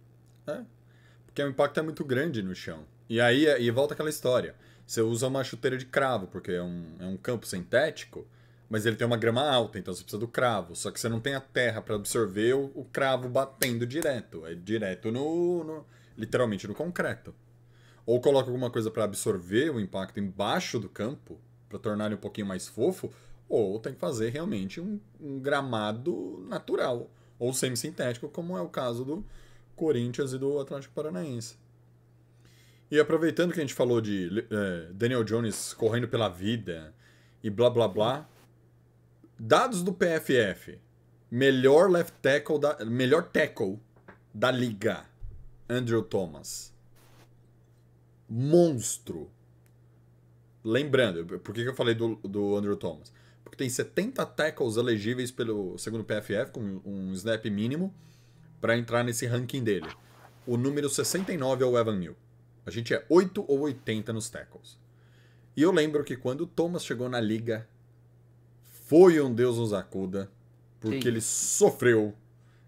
Porque o impacto é muito grande no chão. E aí e volta aquela história. Você usa uma chuteira de cravo, porque é um, é um campo sintético, mas ele tem uma grama alta, então você precisa do cravo. Só que você não tem a terra para absorver o, o cravo batendo direto. É direto no, no- literalmente no concreto. Ou coloca alguma coisa para absorver o impacto embaixo do campo, para tornar ele um pouquinho mais fofo, ou tem que fazer realmente um, um gramado natural, ou semi-sintético, como é o caso do Corinthians e do Atlético Paranaense. E aproveitando que a gente falou de eh, Daniel Jones correndo pela vida e blá blá blá, dados do PFF, melhor left tackle da, melhor tackle da liga, Andrew Thomas. Monstro. Lembrando, por que eu falei do, do Andrew Thomas? Porque tem 70 tackles elegíveis pelo segundo PFF, com um snap mínimo, para entrar nesse ranking dele. O número 69 é o Evan Neal. A gente é 8 ou 80 nos tackles. E eu lembro que quando o Thomas chegou na liga, foi um Deus nos acuda, porque Sim. ele sofreu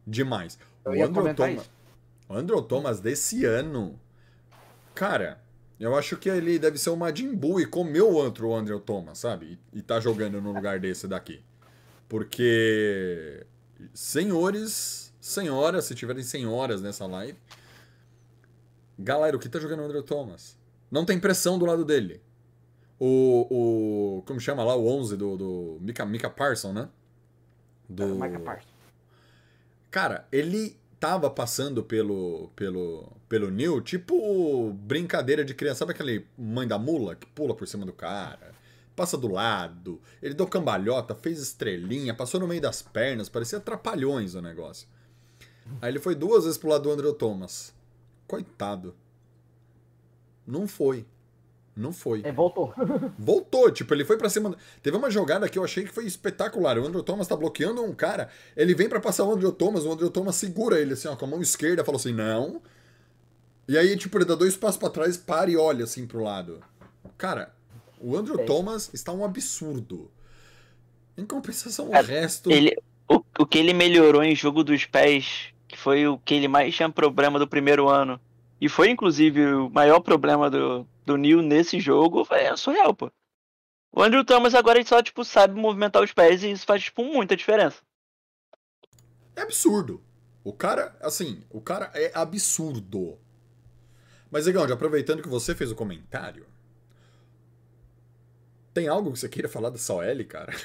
demais. Eu o Andrew Thomas, o Andrew Thomas desse ano, cara, eu acho que ele deve ser o Majin Buu e comeu outro o Andrew Thomas, sabe? E, e tá jogando no lugar desse daqui. Porque, senhores, senhoras, se tiverem senhoras nessa live, galera, o que tá jogando o Andrew Thomas? Não tem pressão do lado dele. O, o como chama lá, o 11 do, do Mika, Mika Parson, né? Do, Micah Parsons. Cara, ele tava passando pelo pelo pelo Neil, tipo brincadeira de criança, sabe aquele mãe da mula que pula por cima do cara, passa do lado, ele deu cambalhota, fez estrelinha, passou no meio das pernas, parecia trapalhões o negócio. Aí ele foi duas vezes pro lado do Andrew Thomas. Coitado. Não foi. Não foi. É, voltou. [laughs] Voltou, tipo, ele foi pra cima. Teve uma jogada que eu achei que foi espetacular. O Andrew Thomas tá bloqueando um cara, ele vem pra passar o Andrew Thomas, o Andrew Thomas segura ele assim, ó, com a mão esquerda, falou assim: não. E aí, tipo, ele dá dois passos pra trás, para e olha assim pro lado. Cara, o Andrew É. Thomas está um absurdo. Em compensação, o resto. Ele, o, o que ele melhorou em jogo dos pés, foi o que ele mais tinha problema do primeiro ano, e foi inclusive o maior problema do, do Neil nesse jogo, é surreal, pô. O Andrew Thomas agora ele só, tipo, sabe movimentar os pés e isso faz, tipo, muita diferença. É absurdo. O cara, assim, o cara é absurdo. Mas, Egão, aproveitando que você fez o comentário, tem algo que você queira falar dessa OL, cara?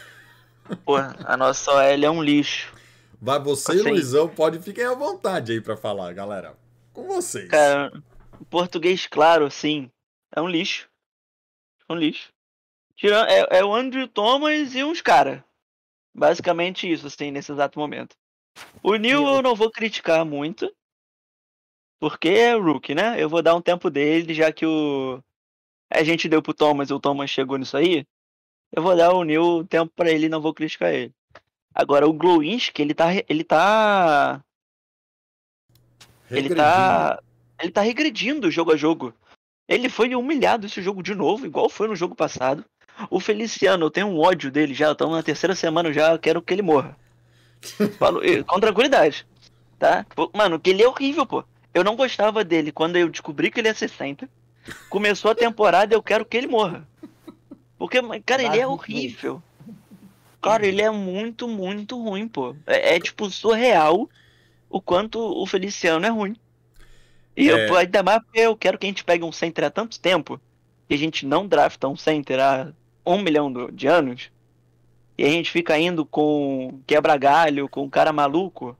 Pô, a nossa OL é um lixo. Vai você e. Luizão, pode fiquem à vontade aí pra falar, galera. Com vocês. Cara, português claro, sim, é um lixo. Um lixo. Tirando, é, é o Andrew Thomas e uns cara. Basicamente isso, assim, nesse exato momento. O Neil eu não vou criticar muito. Porque é rookie, né? Eu vou dar um tempo dele, já que o. A gente deu pro Thomas e o Thomas chegou nisso aí. Eu vou dar o Neil tempo pra ele e não vou criticar ele. Agora o Glowinski, ele tá. Ele tá. Ele Regredindo. tá. Ele tá regredindo jogo a jogo. Ele foi humilhado esse jogo de novo, igual foi no jogo passado. O Feliciano, eu tenho um ódio dele já. Estamos na terceira semana já, eu quero que ele morra. [laughs] Falo, com tranquilidade. Tá? Mano, que ele é horrível, pô. Eu não gostava dele quando eu descobri que ele ia ser center. Começou a temporada eu quero que ele morra. Porque, cara, ele é horrível. Cara, ele é muito, muito ruim, pô. É, é, tipo surreal o quanto o Feliciano é ruim. E É. eu, ainda mais porque eu quero que a gente pegue um center há tanto tempo e a gente não drafta um center há um milhão de anos. E a gente fica indo com quebra-galho, com cara maluco.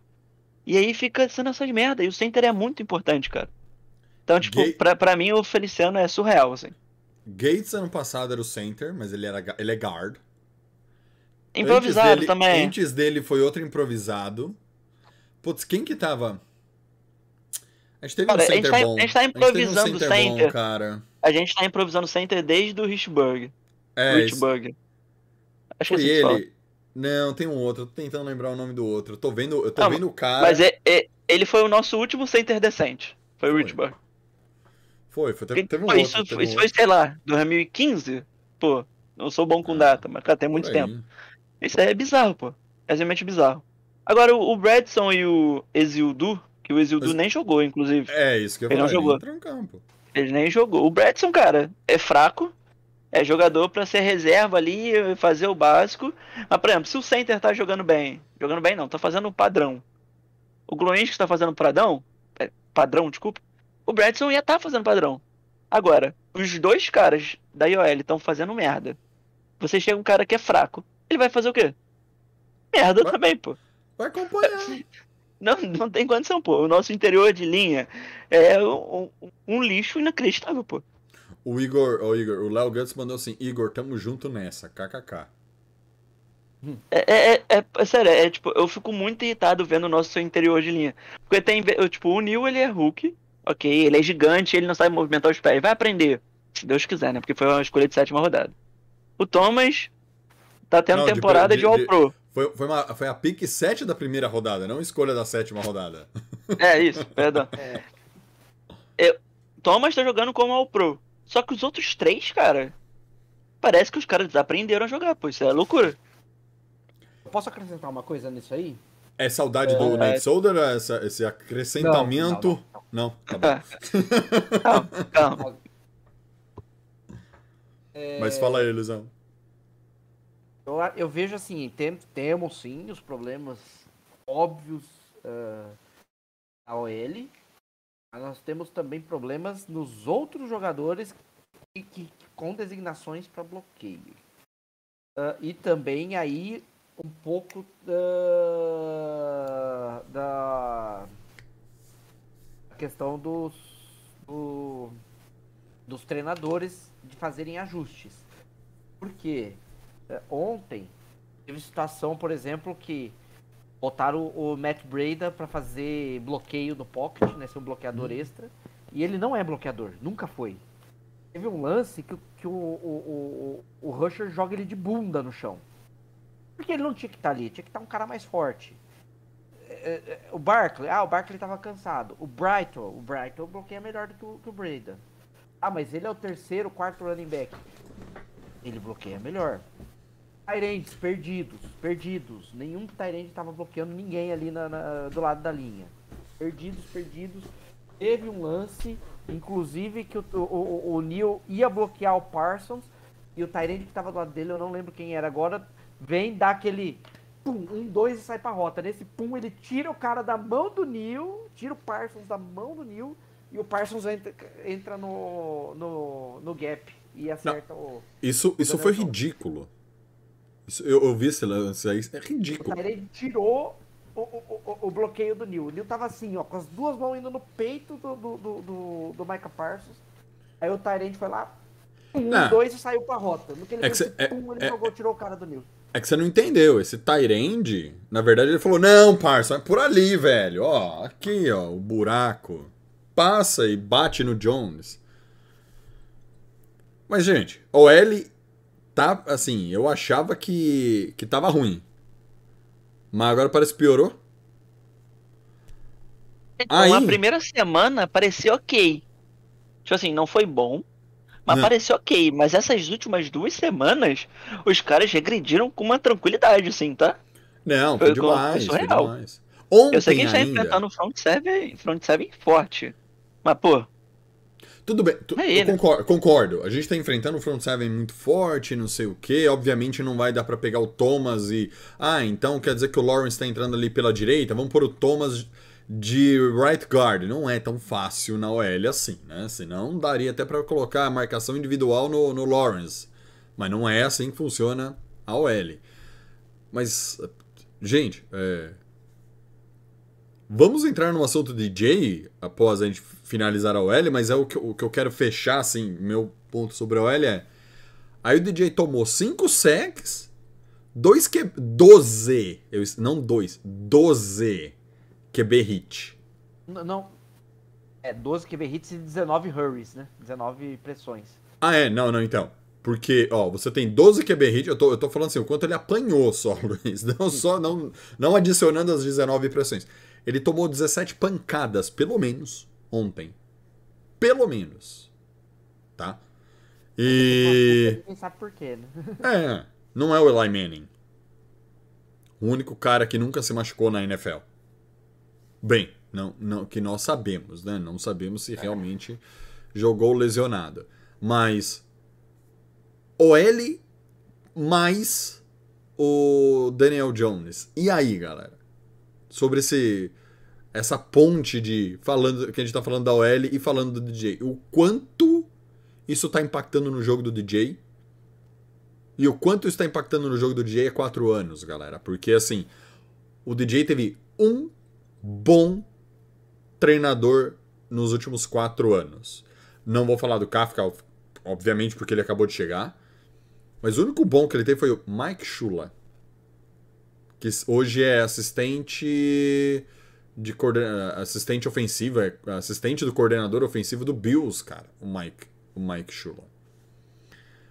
E aí fica sendo essas merda. E o center é muito importante, cara. Então, tipo, Gay- pra, pra mim o Feliciano é surreal, assim. Gates ano passado era o center, mas ele, era, ele é guard. Improvisado antes dele, também. Antes dele foi outro improvisado. Putz, quem que tava? A gente teve Cara, um a gente center tá- bom. a gente tá um improvisando center center. bom, cara. A gente tá improvisando center desde o Richburg. É, esse- Richburg. Acho que foi assim que fala. ele. Não, tem um outro. Tô tentando lembrar o nome do outro. Eu tô vendo, eu tô Não, vendo o cara. Mas é- é- ele foi o nosso último center decente. Foi o Foi. Richburg. Foi, foi, teve, teve um outro. isso teve um isso foi, outro sei lá, 2015? Pô, não sou bom com Ah, data, mas cara, tem muito por aí. Isso aí é bizarro, pô. É realmente bizarro. Agora, o, o Bradson e o Exildu, que o Exildu Mas- nem jogou, inclusive. É, isso que eu Ele não falar. jogou. entra no campo. Ele nem jogou. O Bradson, cara, é fraco. É jogador pra ser reserva ali, fazer o básico. Mas, por exemplo, se o center tá jogando bem, jogando bem não, tá fazendo o padrão. O Glowinski tá fazendo padrão, é, padrão, desculpa. O Bradson ia tá fazendo padrão. Agora, os dois caras da IOL estão fazendo merda. Você chega um cara que é fraco, ele vai fazer o quê? Merda Vai- também, pô. Vai acompanhar. [laughs] Não, não tem condição, pô. O nosso interior de linha é um, um- lixo inacreditável, pô. O Igor, o Igor, o Léo Guts mandou assim: Igor, tamo junto nessa, kkk. É, é, é, é- é sério, é tipo, eu fico muito irritado vendo o nosso interior de linha. Porque tem, eu, tipo, o Neil, ele é Hulk, ok, ele é gigante, ele não sabe movimentar os pés. Vai aprender, se Deus quiser, né? Porque foi uma escolha de sétima rodada. O Thomas tá tendo Não, temporada de, de- All de- Pro. Foi, foi, uma, foi a pick 7 da primeira rodada, não escolha da sétima rodada. [laughs] É isso, perdão. É. É, Thomas tá jogando como All Pro. Só que os outros três, cara, parece que os caras desaprenderam a jogar, pô, isso é loucura. Eu posso acrescentar uma coisa nisso aí? É saudade do É. Nate Solder, essa, esse acrescentamento? Não, não, Não, tá bom. Ah. Calma, calma. Mas fala aí, Luizão. Eu, eu vejo assim, tem, temos sim os problemas óbvios ah, da OL, mas nós temos também problemas nos outros jogadores que, que- com designações para bloqueio. Ah, e também aí um pouco da, da questão dos, do- dos treinadores de fazerem ajustes. Por quê? É, ontem teve situação, por exemplo, que botaram o, Matt Breda para fazer bloqueio no pocket, né, ser um bloqueador extra, e ele não é bloqueador, nunca foi. Teve um lance que, o- que o, o, o, o Rusher joga ele de bunda no chão. Porque ele não tinha que estar ali, tinha que estar um cara mais forte. É, é, O Barkley, ah, o Barkley tava cansado. O Brighton, o Brighton bloqueia melhor do que o, que o Breda. Ah, mas ele é o terceiro, quarto running back. Ele bloqueia melhor. Tyrants perdidos, perdidos. Nenhum Tyrant tava bloqueando ninguém ali na, na- do lado da linha. Perdidos, perdidos. Teve um lance, inclusive, que o, o, o, Neil ia bloquear o Parsons e o Tyrant que tava do lado dele, eu não lembro quem era agora, vem dar aquele pum, um, dois e sai pra rota. Nesse pum, ele tira o cara da mão do Neil, tira o Parsons da mão do Neil e o Parsons entra, entra no, no, no gap e acerta o. Isso, isso foi ridículo. Isso, eu, eu vi esse lance aí, é O ridículo. Tyrande tirou o, o, o, o bloqueio do Neil. O Neil tava assim, ó, com as duas mãos indo no peito do, do, do, do, Micah Parsons. Aí o Tyrande foi lá, um, Não. dois e saiu pra rota. No que ele É que cê- é- pum, ele é- jogou, tirou o cara do Neil. É que você não entendeu. Esse Tyrande, na verdade, ele falou: Não, parça, é por ali, velho. Ó, aqui, ó, o buraco. Passa e bate no Jones. Mas, gente, o L tá assim. Eu achava que, que tava ruim. Mas agora parece que piorou. Então, Aí- a primeira semana parecia ok. Tipo assim, não foi bom, mas Não. parecia ok. Mas essas últimas duas semanas, os caras regrediram com uma tranquilidade, assim, tá? Não, foi Foi demais, foi demais. Ontem Eu sei que a gente tá ainda... enfrentando um front seven, front seven forte. Mas, pô, Tudo bem, tu, Aí, eu né? concordo, concordo. A gente tá enfrentando um front seven muito forte, não sei o que. Obviamente não vai dar pra pegar o Thomas e. Ah, então quer dizer que o Lawrence tá entrando ali pela direita? Vamos pôr o Thomas de right guard. Não é tão fácil na OL assim, né? Senão daria até pra colocar a marcação individual no, no Lawrence. Mas não é assim que funciona a OL. Mas, gente, é, Vamos entrar no assunto DJ após a gente finalizar a OL, mas é o que, eu- o que eu quero fechar, assim, meu ponto sobre a OL é. Aí o DJ tomou 5 sacks, 2 Q. 12. Eu, não 2, 12 QB hit. N- Não. É 12 QB hits e 19 hurries, né? 19 pressões. Ah, é, não, não, então. Porque, ó, você tem 12 QB hit, eu tô, eu tô falando assim, o quanto ele apanhou só, [laughs] Luiz. Não só, não, não adicionando as 19 pressões. Ele tomou 17 pancadas, pelo menos, ontem. Pelo menos. Tá? E. Ninguém sabe por quê, né? É, não é o Eli Manning. O único cara que nunca se machucou na NFL. Bem, não, não, que nós sabemos, né? Não sabemos se realmente jogou lesionado. Mas OL mais o Daniel Jones. E aí, galera? Sobre esse essa ponte de falando que a gente tá falando da OL e falando do DJ. O quanto isso tá impactando no jogo do DJ? E o quanto isso está impactando no jogo do DJ há quatro anos, galera. Porque, assim, o DJ teve um bom treinador nos últimos quatro anos. Não vou falar do Kafka, obviamente, porque ele acabou de chegar. Mas o único bom que ele teve foi o Mike Shula. Que hoje é assistente de coorden- assistente ofensivo, é assistente do coordenador ofensivo do Bills, cara. O Mike, o Mike Shula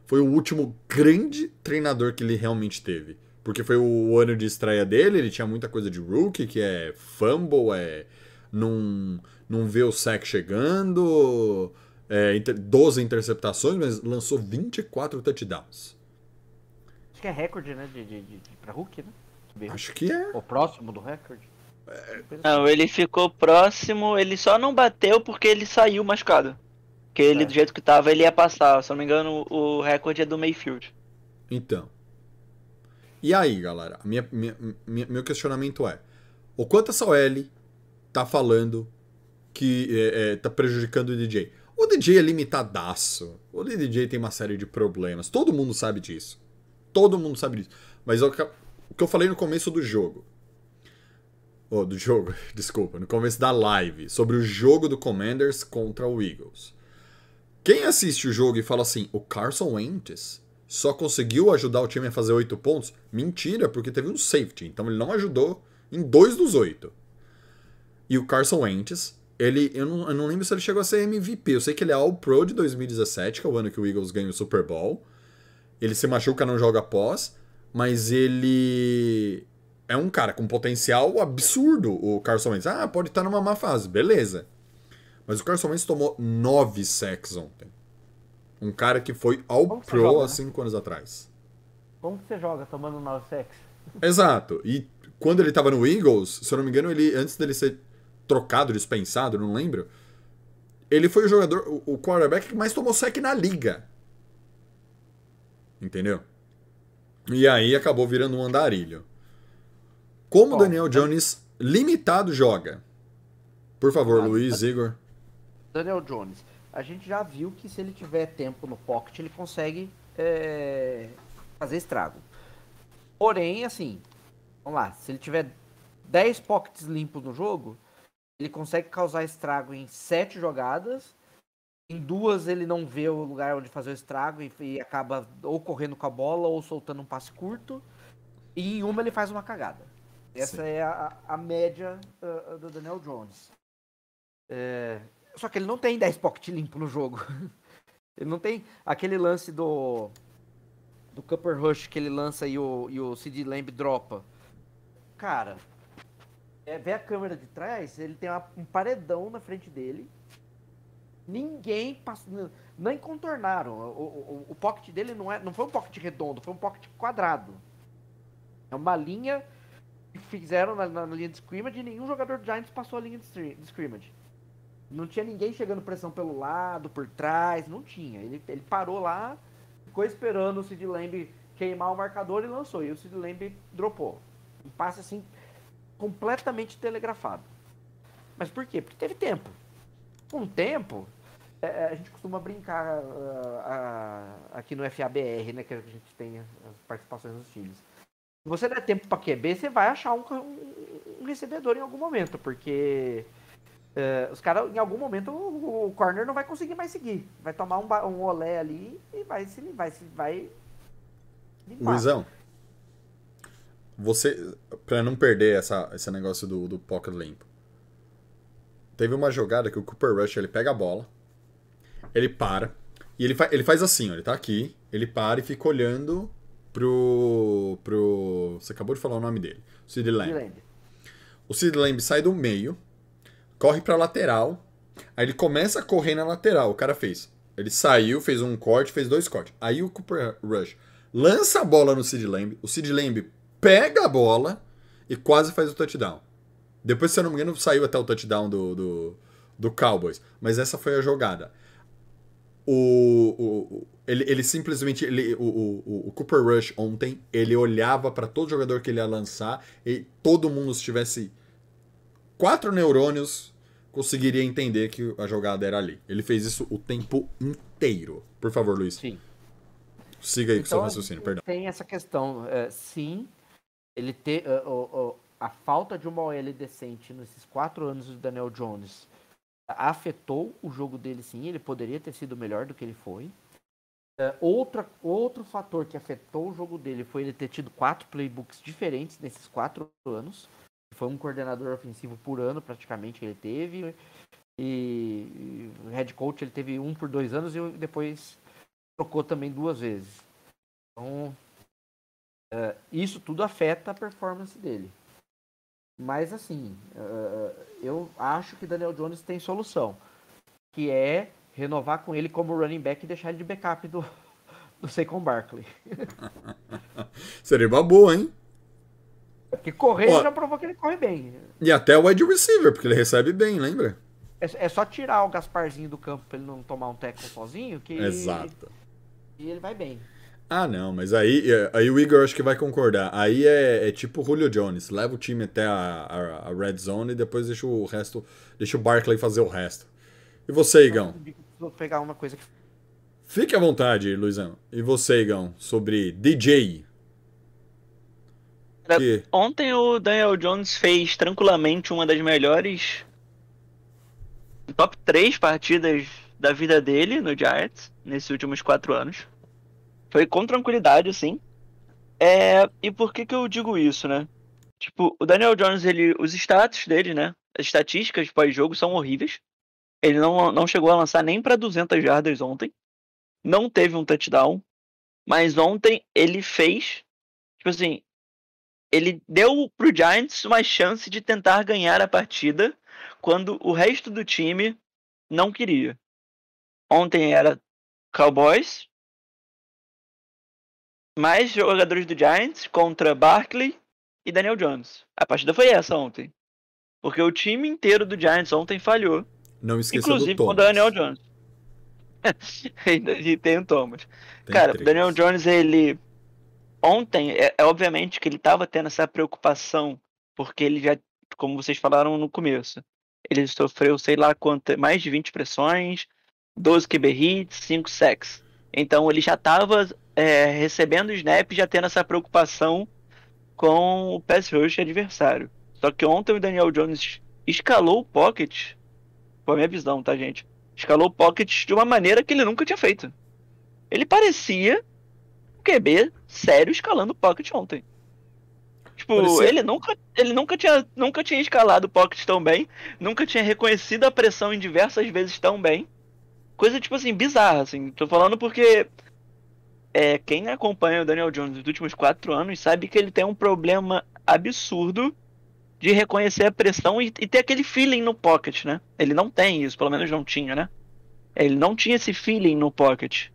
foi o último grande treinador que ele realmente teve. Porque foi o ano de estreia dele, ele tinha muita coisa de rookie, que é fumble, é não, não ver o sack chegando, é, inter- 12 interceptações, mas lançou 24 touchdowns. Acho que é recorde, né? De, de, de, pra Hulk, né? Acho que é. Ou próximo do recorde. não, ele ficou próximo, ele só não bateu porque ele saiu machucado. Porque ele, É. do jeito que tava, ele ia passar. Se eu não me engano, o recorde é do Mayfield. Então. E aí, galera? Minha, minha- minha- meu questionamento é: o quanto essa OL tá falando que é, é, tá prejudicando o DJ? O DJ é limitadaço. O DJ tem uma série de problemas. Todo mundo sabe disso. Todo mundo sabe disso. Mas o que, o que eu falei no começo do jogo. Oh, do jogo, [laughs] desculpa, no começo da live, sobre o jogo do Commanders contra o Eagles. Quem assiste o jogo e fala assim, o Carson Wentz só conseguiu ajudar o time a fazer oito pontos? Mentira, porque teve um safety, então ele não ajudou em dois dos oito. E o Carson Wentz, ele, eu não, eu não lembro se ele chegou a ser MVP, eu sei que ele é All-Pro de 2017, que é o ano que o Eagles ganha o Super Bowl. Ele se machuca, não joga pós, mas ele é um cara com potencial absurdo, o Carson Wentz. Ah, pode estar numa má fase, beleza. Mas o Carson Wentz tomou nove sacks ontem. Um cara que foi ao Como pro joga, há né? cinco anos atrás. Como que você joga tomando 9 sex? [laughs] Exato. E quando ele tava no Eagles, se eu não me engano, ele antes dele ser trocado, dispensado, não lembro. Ele foi o jogador, o- quarterback que mais tomou sec na liga. Entendeu? E aí acabou virando um andarilho. Como o Bom, Daniel Jones limitado joga? Por favor, Ah, Luiz, Igor. Daniel Jones. A gente já viu que se ele tiver tempo no pocket, ele consegue é, fazer estrago. Porém, assim, vamos lá, se ele tiver 10 pockets limpos no jogo, ele consegue causar estrago em 7 jogadas. Em duas ele não vê o lugar onde fazer o estrago e, e acaba ou correndo com a bola ou soltando um passe curto. E em uma ele faz uma cagada. Essa Sim. é a, a média ah, do Daniel Jones. É, só que ele não tem 10 pocket limpo no jogo. [laughs] Ele não tem aquele lance do do Cupper Rush que ele lança e o, e o CD Lamb dropa. Cara, é, vê a câmera de trás, ele tem uma- um paredão na frente dele. Ninguém passou, nem contornaram. O, o, o- pocket dele não, é, não foi um pocket redondo, foi um pocket quadrado. É uma linha fizeram na, na linha de scrimmage e nenhum jogador do Giants passou a linha de, de scrimmage. Não tinha ninguém chegando pressão pelo lado, por trás, não tinha. Ele, ele parou lá, ficou esperando o Sid Lamb queimar o marcador e lançou. E o Sid Lamb dropou. Um passe assim, completamente telegrafado. Mas por quê? Porque teve tempo. Com o tempo, a gente costuma brincar ah, aqui no FABR, né? Que a gente tem as participações dos times. Se você der tempo para QB, você vai achar um, um- recebedor em algum momento, porque é, os caras, em algum momento, o, o corner não vai conseguir mais seguir. Vai tomar um, um olé ali e vai se vai se vai limpar. Luizão, você, pra não perder essa, esse negócio do, do pocket limpo, teve uma jogada que o Cooper Rush, ele pega a bola, ele para, e ele, fa ele faz assim, ó, ele tá aqui, ele para e fica olhando pro, pro... Você acabou de falar o nome dele, Sid Lamb. O Sid Lamb sai do meio, corre pra lateral, aí ele começa a correr na lateral. O cara fez. Ele saiu, fez um corte, fez dois cortes. Aí o Cooper Rush lança a bola no Sid Lamb, o Sid Lamb pega a bola e quase faz o touchdown. Depois, se eu não me engano, saiu até o touchdown do, do, do Cowboys. Mas essa foi a jogada. O, o, ele, ele simplesmente. Ele, o, o, o Cooper Rush ontem, ele olhava para todo jogador que ele ia lançar e todo mundo, se tivesse quatro neurônios, conseguiria entender que a jogada era ali. Ele fez isso o tempo inteiro. Por favor, Luiz, Sim. siga aí com seu Então, raciocínio, perdão. Tem essa questão. é, sim, ele ter o- o- a falta de uma OL decente nesses quatro anos do Daniel Jones afetou o jogo dele sim. Ele poderia ter sido melhor do que ele foi. É, outra, outro fator que afetou o jogo dele foi ele ter tido quatro playbooks diferentes nesses quatro anos. Foi um coordenador ofensivo por ano, praticamente, ele teve. E, e o head coach ele teve um por dois anos e depois trocou também duas vezes. Então, é, isso tudo afeta a performance dele. Mas assim, é, eu acho que Daniel Jones tem solução, que é renovar com ele como running back e deixar ele de backup do, [laughs] do Saquon Barkley. [laughs] Seria uma boa, hein? Porque correr Ó. já provou que ele corre bem. E até o wide receiver, porque ele recebe bem, lembra? É, é só tirar o Gasparzinho do campo pra ele não tomar um tackle sozinho que Exato. e ele vai bem. Ah, não, mas aí, é, aí o Igor acho que vai concordar. Aí é, é tipo o Julio Jones. Leva o time até a, a- a red zone e depois deixa o resto. Deixa o Barkley fazer o resto. E você, Igão? Vou pegar uma coisa que Fique à vontade, Luizão. E você, Igão, sobre DJ? Que- Ontem o Daniel Jones fez tranquilamente uma das melhores top 3 partidas da vida dele no Giants nesses últimos quatro anos. Foi com tranquilidade, assim. É, e por que que eu digo isso, né? Tipo, o Daniel Jones, ele, os status dele, né? As estatísticas pós-jogo são horríveis. Ele não, não chegou a lançar nem para 200 jardas ontem. Não teve um touchdown. Mas ontem ele fez, tipo assim, ele deu pro Giants uma chance de tentar ganhar a partida quando o resto do time não queria. Ontem era Cowboys, mais jogadores do Giants contra Barkley e Daniel Jones. A partida foi essa ontem. Porque o time inteiro do Giants ontem falhou. Não esqueça Inclusive do com o. Daniel Jones. [laughs] E tem o Thomas. Tem Cara, o. Daniel Jones, ele. Ontem, é, é obviamente que ele tava tendo essa preocupação, porque ele já, como vocês falaram no começo, ele sofreu, sei lá quanto, mais de 20 pressões, 12 QB hits, 5 sacks. Então ele já tava é, recebendo snap, já tendo essa preocupação com o pass rush adversário. Só que ontem o Daniel Jones escalou o pocket, foi a minha visão, tá, gente? Escalou o pocket de uma maneira que ele nunca tinha feito. Ele parecia um QB sério escalando o pocket ontem. Tipo, Parecia- ele nunca, ele nunca tinha, nunca tinha escalado o pocket tão bem, nunca tinha reconhecido a pressão em diversas vezes tão bem. Coisa, tipo assim, bizarra, assim. Tô falando porque é, quem acompanha o Daniel Jones nos últimos quatro anos sabe que ele tem um problema absurdo de reconhecer a pressão e, e ter aquele feeling no pocket, né? Ele não tem isso, pelo menos não tinha, né? Ele não tinha esse feeling no pocket.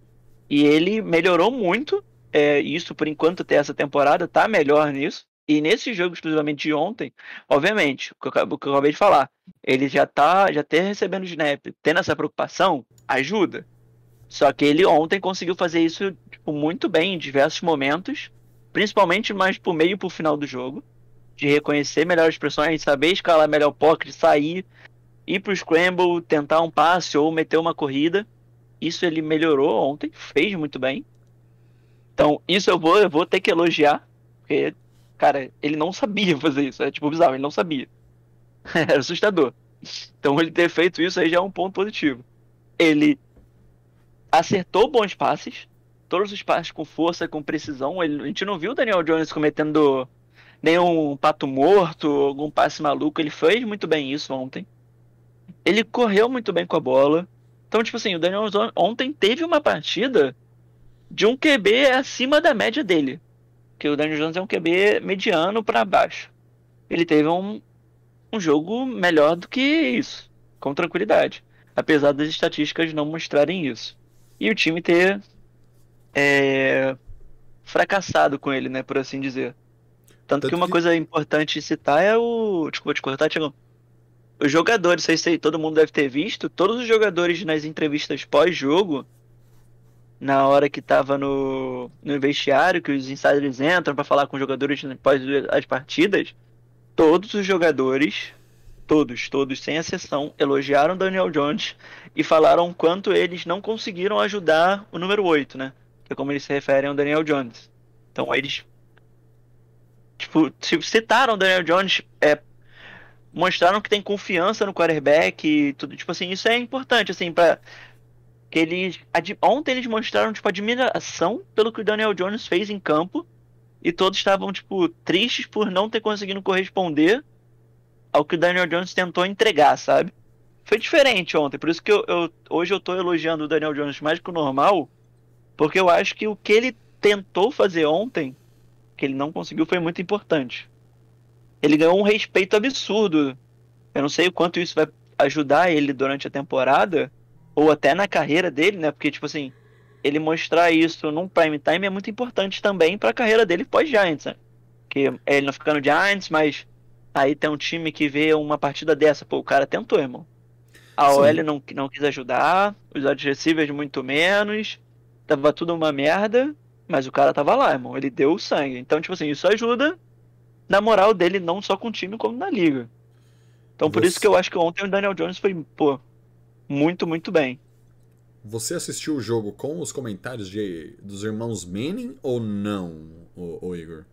E ele melhorou muito. É, isso, por enquanto, até essa temporada, tá melhor nisso. E nesse jogo exclusivamente de ontem, obviamente, o que eu, o que eu acabei de falar, ele já tá, já ter recebendo snap, tendo essa preocupação, ajuda. Só que ele ontem conseguiu fazer isso tipo, muito bem em diversos momentos, principalmente mais pro meio e pro final do jogo, de reconhecer melhor as pressões, saber escalar melhor o pocket, sair, ir pro scramble, tentar um passe ou meter uma corrida. Isso ele melhorou ontem, fez muito bem. Então, isso eu vou, eu vou ter que elogiar, porque, cara, ele não sabia fazer isso. É tipo bizarro, ele não sabia. [laughs] Era assustador. Então, ele ter feito isso aí já é um ponto positivo. Ele acertou bons passes, todos os passes com força, com precisão. Ele, a gente não viu o Daniel Jones cometendo nenhum pato morto, algum passe maluco. Ele fez muito bem isso ontem. Ele correu muito bem com a bola. Então, tipo assim, o Daniel Jones ontem teve uma partida de um QB acima da média dele. Que o Daniel Jones é um QB mediano para baixo. Ele teve um, um jogo melhor do que isso, com tranquilidade. Apesar das estatísticas não mostrarem isso. E o time ter é, fracassado com ele, né, por assim dizer. Tanto, Tanto que uma que- coisa importante de citar é o. Desculpa te cortar, Tiagão. Os jogadores, sei se todo mundo deve ter visto, todos os jogadores nas entrevistas pós-jogo, na hora que tava no, no vestiário, que os insiders entram pra falar com os jogadores após as partidas, todos os jogadores, todos, todos, sem exceção, elogiaram Daniel Jones e falaram quanto eles não conseguiram ajudar o número 8, né? Que é como eles se referem ao Daniel Jones. Então eles tipo, citaram o Daniel Jones, é, mostraram que tem confiança no quarterback e tudo, tipo assim, isso é importante, assim, para que eles ontem eles mostraram tipo admiração pelo que o Daniel Jones fez em campo e todos estavam tipo tristes por não ter conseguido corresponder ao que o Daniel Jones tentou entregar, sabe? Foi diferente ontem, por isso que eu, eu- hoje eu tô elogiando o Daniel Jones mais que o normal, porque eu acho que o que ele tentou fazer ontem, que ele não conseguiu, foi muito importante. Ele ganhou um respeito absurdo. Eu não sei o quanto isso vai ajudar ele durante a temporada, ou até na carreira dele, né? Porque, tipo assim, ele mostrar isso num prime time é muito importante também pra carreira dele pós-Giants, né? Que ele não fica no Giants, mas aí tem um time que vê uma partida dessa, pô, o cara tentou, irmão. A Sim. OL não, não quis ajudar, os receivers muito menos, tava tudo uma merda, mas o cara tava lá, irmão. Ele deu o sangue. Então, tipo assim, isso ajuda na moral dele, não só com o time, como na liga. Então, por Você- isso que eu acho que ontem o Daniel Jones foi, pô, muito, muito bem. Você assistiu o jogo com os comentários de, dos irmãos Manning ou não, ô Igor?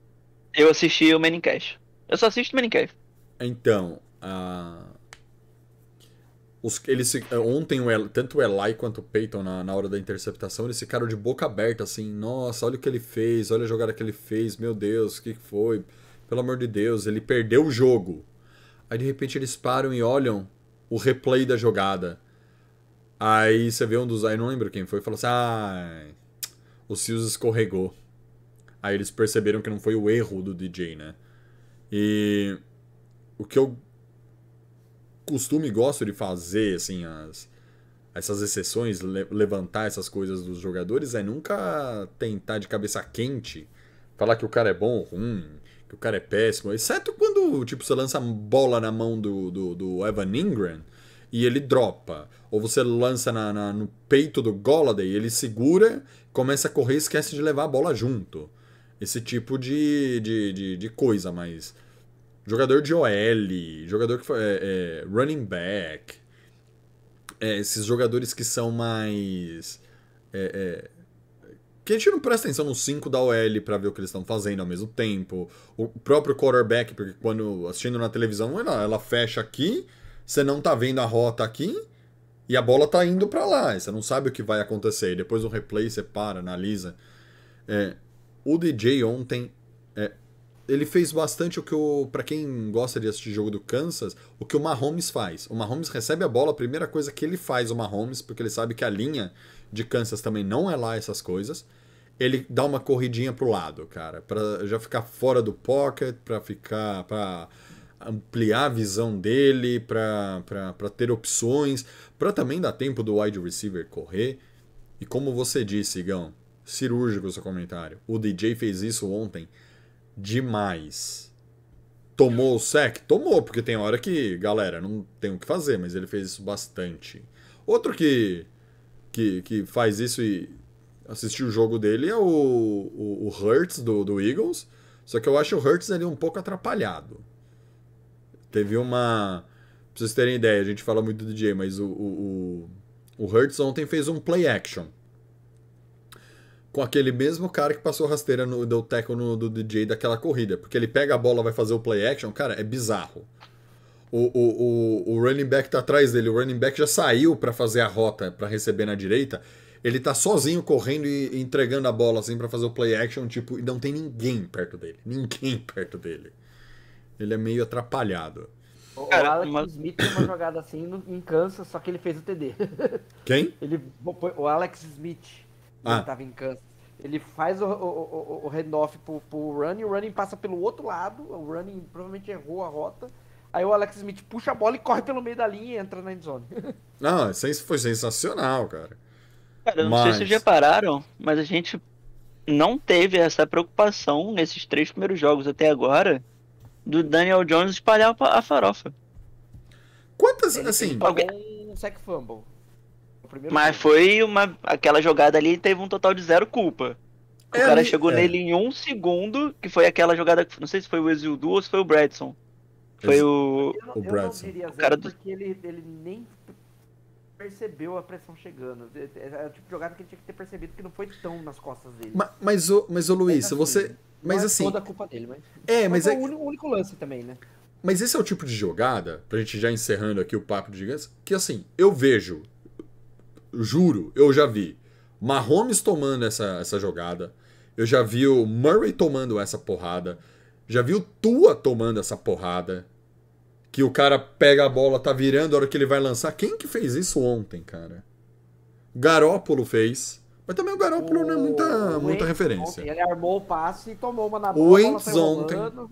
Eu assisti o Manicast. Eu só assisto o Manicast. Então, a... Os, eles, ontem, o El- tanto o Eli quanto o Peyton, na, na hora da interceptação, eles ficaram de boca aberta, assim, nossa, olha o que ele fez, olha a jogada que ele fez, meu Deus, o que que foi? Pelo amor de Deus, ele perdeu o jogo. Aí, de repente, eles param e olham o replay da jogada. Aí você vê um dos... Aí não lembro quem foi, falou assim, ah, o Seals escorregou. Aí eles perceberam que não foi o erro do DJ, né? E o que eu costumo e gosto de fazer, assim, as, essas exceções, le- levantar essas coisas dos jogadores, é nunca tentar de cabeça quente falar que o cara é bom ou ruim, que o cara é péssimo, exceto quando, tipo, você lança bola na mão do, do, do Evan Ingram e ele dropa. Ou você lança na, na- no peito do Golladay, ele segura, começa a correr e esquece de levar a bola junto. Esse tipo de, de, de, de coisa, mas jogador de OL, jogador que foi é, é, running back, é, esses jogadores que são mais. é, é, que a gente não presta atenção nos 5 da OL pra ver o que eles estão fazendo ao mesmo tempo. O próprio quarterback, porque quando assistindo na televisão, ela, ela fecha aqui, você não tá vendo a rota aqui e a bola tá indo pra lá. Você não sabe o que vai acontecer. E depois do replay você para, analisa. É, o DJ ontem é, ele fez bastante o que o para quem gosta de assistir jogo do Kansas, o que o Mahomes faz. O Mahomes recebe a bola, a primeira coisa que ele faz o Mahomes, porque ele sabe que a linha de Kansas também não é lá essas coisas. Ele dá uma corridinha pro lado, cara, Pra já ficar fora do pocket, pra ficar para ampliar a visão dele, pra ter opções, pra também dar tempo do wide receiver correr. E como você disse, Igão, cirúrgico o seu comentário. O DJ fez isso ontem demais. Tomou o sec? Tomou, porque tem hora que, galera, não tem o que fazer, mas ele fez isso bastante. Outro que, que, que faz isso e assistir o jogo dele é o, o, o Hurts do, do Eagles. Só que eu acho o Hurts ali um pouco atrapalhado. Teve uma. Pra vocês terem ideia, a gente fala muito do DJ, mas o, o, o, o Hurts ontem fez um play action. Com aquele mesmo cara que passou rasteira no deu tackle no, do DJ daquela corrida. Porque ele pega a bola, vai fazer o play action, cara, é bizarro. O, o, o, o running back tá atrás dele, o running back já saiu para fazer a rota para receber na direita. Ele tá sozinho correndo e entregando a bola assim para fazer o play action, tipo, e não tem ninguém perto dele. Ninguém [laughs] perto dele. Ele é meio atrapalhado. O, Cara, o Alex uma- Smith tem uma jogada assim no, em Kansas, só que ele fez o TD. [laughs] Quem? Ele, o Alex Smith, Ah. ele tava em Kansas. Ele faz o, o, o, o handoff pro, pro running, o running passa pelo outro lado, o running provavelmente errou a rota. Aí o Alex Smith puxa a bola e corre pelo meio da linha e entra na endzone. [laughs] Não, isso foi sensacional, cara. Cara, eu não sei se Mas- vocês repararam, mas a gente não teve essa preocupação nesses três primeiros jogos até agora do Daniel Jones espalhar a farofa. Quantas, Ele assim, alguém- um sec fumble. Mas jogo. foi uma. Aquela jogada ali teve um total de zero culpa. O É, cara chegou é. nele em um segundo, que foi aquela jogada. que- Não sei se foi o Exildu ou se foi o Bradson. Foi Ex- o. Eu não, o Bradson. diria zero cara do- porque ele, ele nem percebeu a pressão chegando. É é o tipo de jogada que ele tinha que ter percebido que não foi tão nas costas dele. ma- mas, ô, mas ô Luiz, Mas assim, você. Mas assim. É toda a culpa dele, mas. É, mas foi é. o único, o único lance também, né? Mas esse é o tipo de jogada, pra gente já encerrando aqui o papo de gigantes, que assim, eu vejo, juro, eu já vi Mahomes tomando essa, essa jogada, eu já vi o Murray tomando essa porrada, já vi o Tua tomando essa porrada, que o cara pega a bola, tá virando, a hora que ele vai lançar. Quem que fez isso ontem, cara? Garópolo fez, mas também o Garópolo não é muita, O muita referência. ontem, ele armou o passe e tomou uma na O bola. bola Wentz ontem. rolando.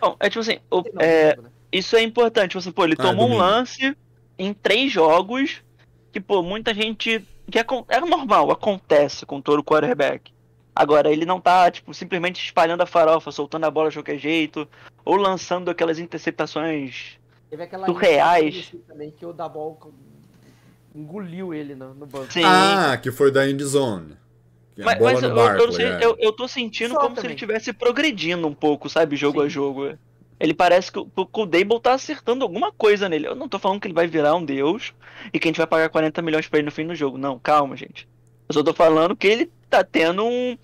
Bom, é tipo assim, o- Não, é, não, isso é importante. Você, pô, ele Ah, tomou um lance em três jogos que, pô, muita gente. que acon- é normal, acontece com todo quarterback. Agora, ele não tá, tipo, simplesmente espalhando a farofa, soltando a bola de qualquer jeito, ou lançando aquelas interceptações. Teve aquela surreais. também que o Dabol engoliu ele no, no banco. Sim. Ah, que foi da End Zone. Que é a Mas, mas eu, Barkley, eu, sei- é. eu, eu tô sentindo Só como se também. ele estivesse progredindo um pouco, sabe, jogo a Sim. jogo. Ele parece que o, o Dable tá acertando alguma coisa nele. Eu não tô falando que ele vai virar um deus e que a gente vai pagar 40 milhões pra ele no fim do jogo. Não, calma, gente. Eu só tô falando que ele tá tendo um-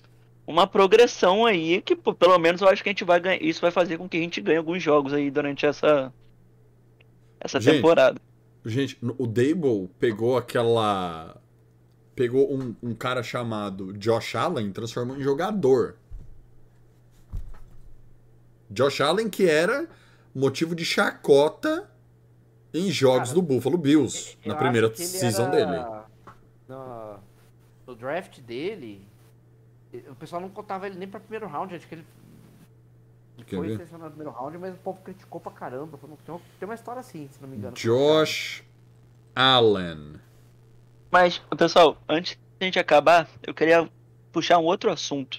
uma progressão aí que, pô, pelo menos, eu acho que a gente vai ganhar. Isso vai fazer com que a gente ganhe alguns jogos aí durante essa, essa Gente, temporada. Gente, o Dable pegou aquela. Pegou um, um cara chamado Josh Allen e transformou em jogador. Josh Allen, que era motivo de chacota em jogos Cara, do Buffalo Bills, na primeira season era- dele. No, no draft dele, o pessoal não contava ele nem pra primeiro round. Acho que ele Quer foi ver? selecionado no primeiro round, mas o povo criticou pra caramba. Tem uma, tem uma história assim, se não me engano. Josh Allen. Mas, pessoal, antes de a gente acabar, eu queria puxar um outro assunto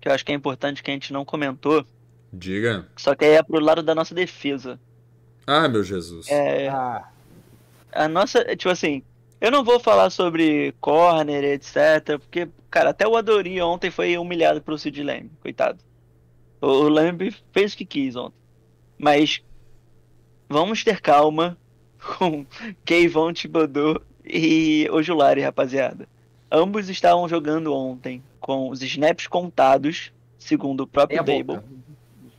que eu acho que é importante que a gente não comentou, Diga. só que aí é pro lado da nossa defesa. Ah, meu Jesus. É, Ah, a nossa, tipo assim, eu não vou falar sobre corner, etc, porque, cara, até o Adori ontem foi humilhado pelo Sid Lamb, coitado. O, o Lamb fez o que quis ontem. Mas vamos ter calma [laughs] com Kayvon Thibodeau e Ojulari, rapaziada. Ambos estavam jogando ontem com os snaps contados, segundo o próprio Dable.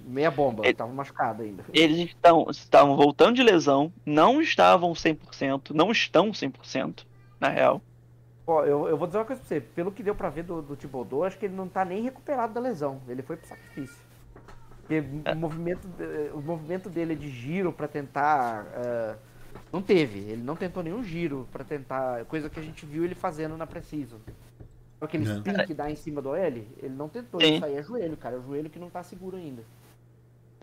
Meia bomba, Ele- tava machucado ainda. Eles estão, estavam voltando de lesão, não estavam 100%, não estão 100%, na real. Ó, eu, eu vou dizer uma coisa pra você. Pelo que deu pra ver do, do Thibodeau, acho que ele não tá nem recuperado da lesão. Ele foi pro sacrifício. Porque É. o, movimento, o movimento dele de giro pra tentar. eh, não teve. Ele não tentou nenhum giro pra tentar. Coisa que a gente viu ele fazendo na Preciso. Aquele É. spin que dá em cima do L, ele não tentou. Sim. Isso aí é joelho, cara. É o joelho que não tá seguro ainda.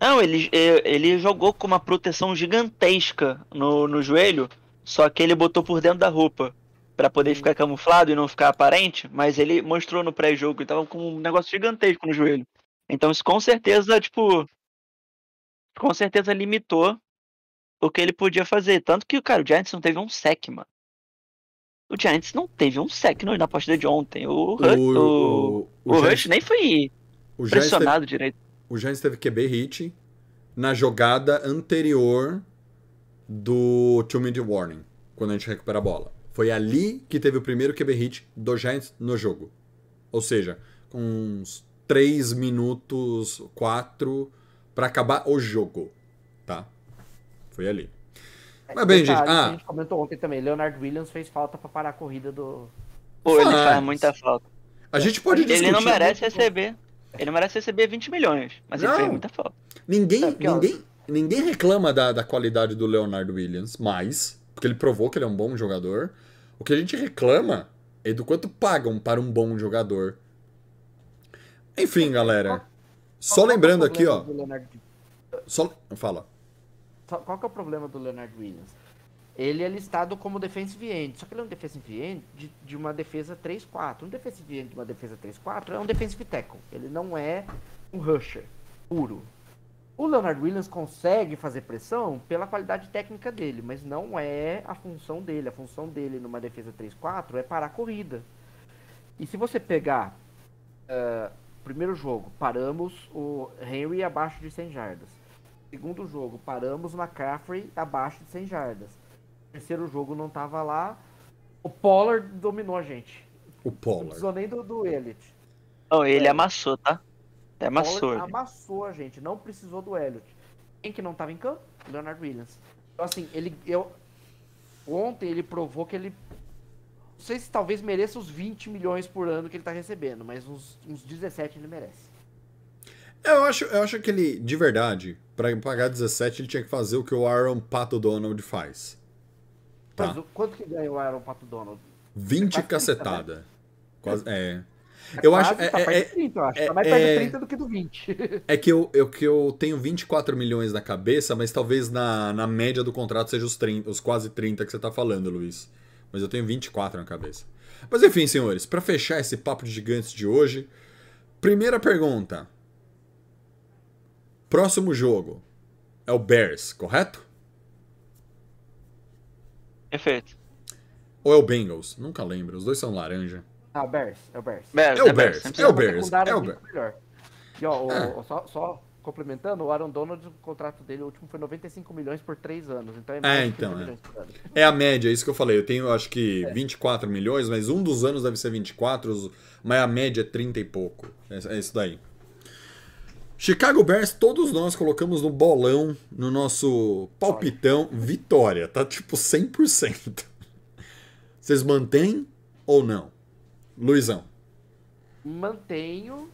Não, ele, eh, ele jogou com uma proteção gigantesca no, no joelho, só que ele botou por dentro da roupa pra poder ficar camuflado e não ficar aparente, mas ele mostrou no pré-jogo que tava com um negócio gigantesco no joelho. Então isso com certeza, tipo, com certeza limitou o que ele podia fazer. Tanto que, cara, o Giants não teve um sec, mano. O Giants não teve um sec na partida de ontem. O, Rush, o, o, o Giants- Rush nem foi o Giants teve- pressionado direito. O Giants teve QB hit na jogada anterior do two minute warning, quando a gente recupera a bola. Foi ali que teve o primeiro QB hit do Giants no jogo. Ou seja, com uns 3 minutos, 4 para acabar o jogo, tá? Foi ali. Mas bem, gente, Detalhe ah. A gente comentou ontem também. Leonard Williams fez falta pra parar a corrida do. Pô, ele Faz. muita falta. A gente pode Ele discutir. não merece receber. Ele não merece receber 20 milhões, mas ele Não. fez muita falta. Ninguém, É, ninguém, ninguém reclama da, da qualidade do Leonard Williams, mas, porque ele provou que ele é um bom jogador. O que a gente reclama é do quanto pagam para um bom jogador. Enfim, galera. Só é o lembrando aqui, ó. Só, fala. Qual que é o problema do Leonard Williams? Ele é listado como defensive end, só que ele é um defensive end de, de uma defesa 3-4. Um defensive end de uma defesa 3-4 é um defensive tackle. Ele não é um rusher puro. O Leonard Williams consegue fazer pressão pela qualidade técnica dele, mas não é a função dele. A função dele numa defesa 3-4 é parar a corrida. E se você pegar ah, primeiro jogo, paramos o Henry abaixo de 100 jardas. Segundo jogo, paramos o McCaffrey abaixo de 100 jardas. Terceiro jogo não tava lá. O Pollard dominou a gente. O Não Pollard. precisou nem do, do Elliott. Oh, ele É. amassou, tá? Até amassou. Amassou a gente, não precisou do Elliott. Quem que não tava em campo? Leonard Williams. Então assim, ele eu ontem ele provou que ele não sei se talvez mereça os 20 milhões por ano que ele tá recebendo, mas uns, uns 17 ele merece. Eu acho, eu acho que ele, de verdade, pra pagar 17, ele tinha que fazer o que o Aaron Pato Donald faz. Tá. Mas quanto que ganhou o Aaron Pato Donald? 20 quase 30, cacetada. Quase, é. Eu acho. Quase, É, tá é- perto é- de 30, eu acho. é- tá mais perto é- de 30 do que do 20. [laughs] É que eu, eu, que eu tenho 24 milhões na cabeça, mas talvez na, na média do contrato seja os, 30, os quase 30 que você tá falando, Luiz. Mas eu tenho 24 na cabeça. Mas enfim, senhores, pra fechar esse papo de gigantes de hoje, primeira pergunta. Próximo jogo é o Bears, correto? Perfeito. Ou é o Bengals? Nunca lembro, os dois são laranja. Ah, Bears, é o Bears. Bears, É o é Bears, é o Bears, é o muito Bears. melhor. E ó, o- É. o- só, só complementando, o Aaron Donald, o contrato dele, o último foi 95 milhões por 3 anos. Então é mais É, de então, 30 é. milhões por ano. É a média, é isso que eu falei. Eu tenho, acho que, 24 milhões, mas um dos anos deve ser 24, os- mas a média é 30 e pouco. É, é isso daí. Chicago Bears, todos nós colocamos no bolão, no nosso palpitão, vitória. Tá tipo 100%. Vocês mantêm ou não? Luizão. Mantenho,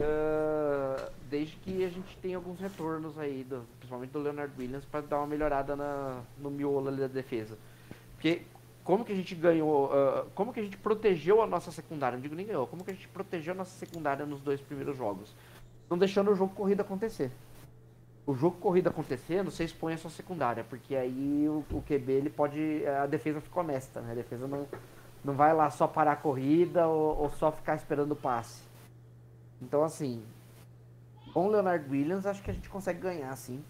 ah, desde que a gente tenha alguns retornos aí, do- principalmente do Leonard Williams, para dar uma melhorada na, no miolo da defesa. Porque como que a gente ganhou, ah, como que a gente protegeu a nossa secundária, não digo nem ganhou, como que a gente protegeu a nossa secundária nos dois primeiros jogos? Não deixando o jogo corrida acontecer. O jogo corrida acontecendo, você expõe a sua secundária, porque aí o, o QB ele pode. A defesa fica honesta, né? A defesa não, não vai lá só parar a corrida ou, ou só ficar esperando o passe. Então, assim, com o Leonard Williams, acho que a gente consegue ganhar, sim.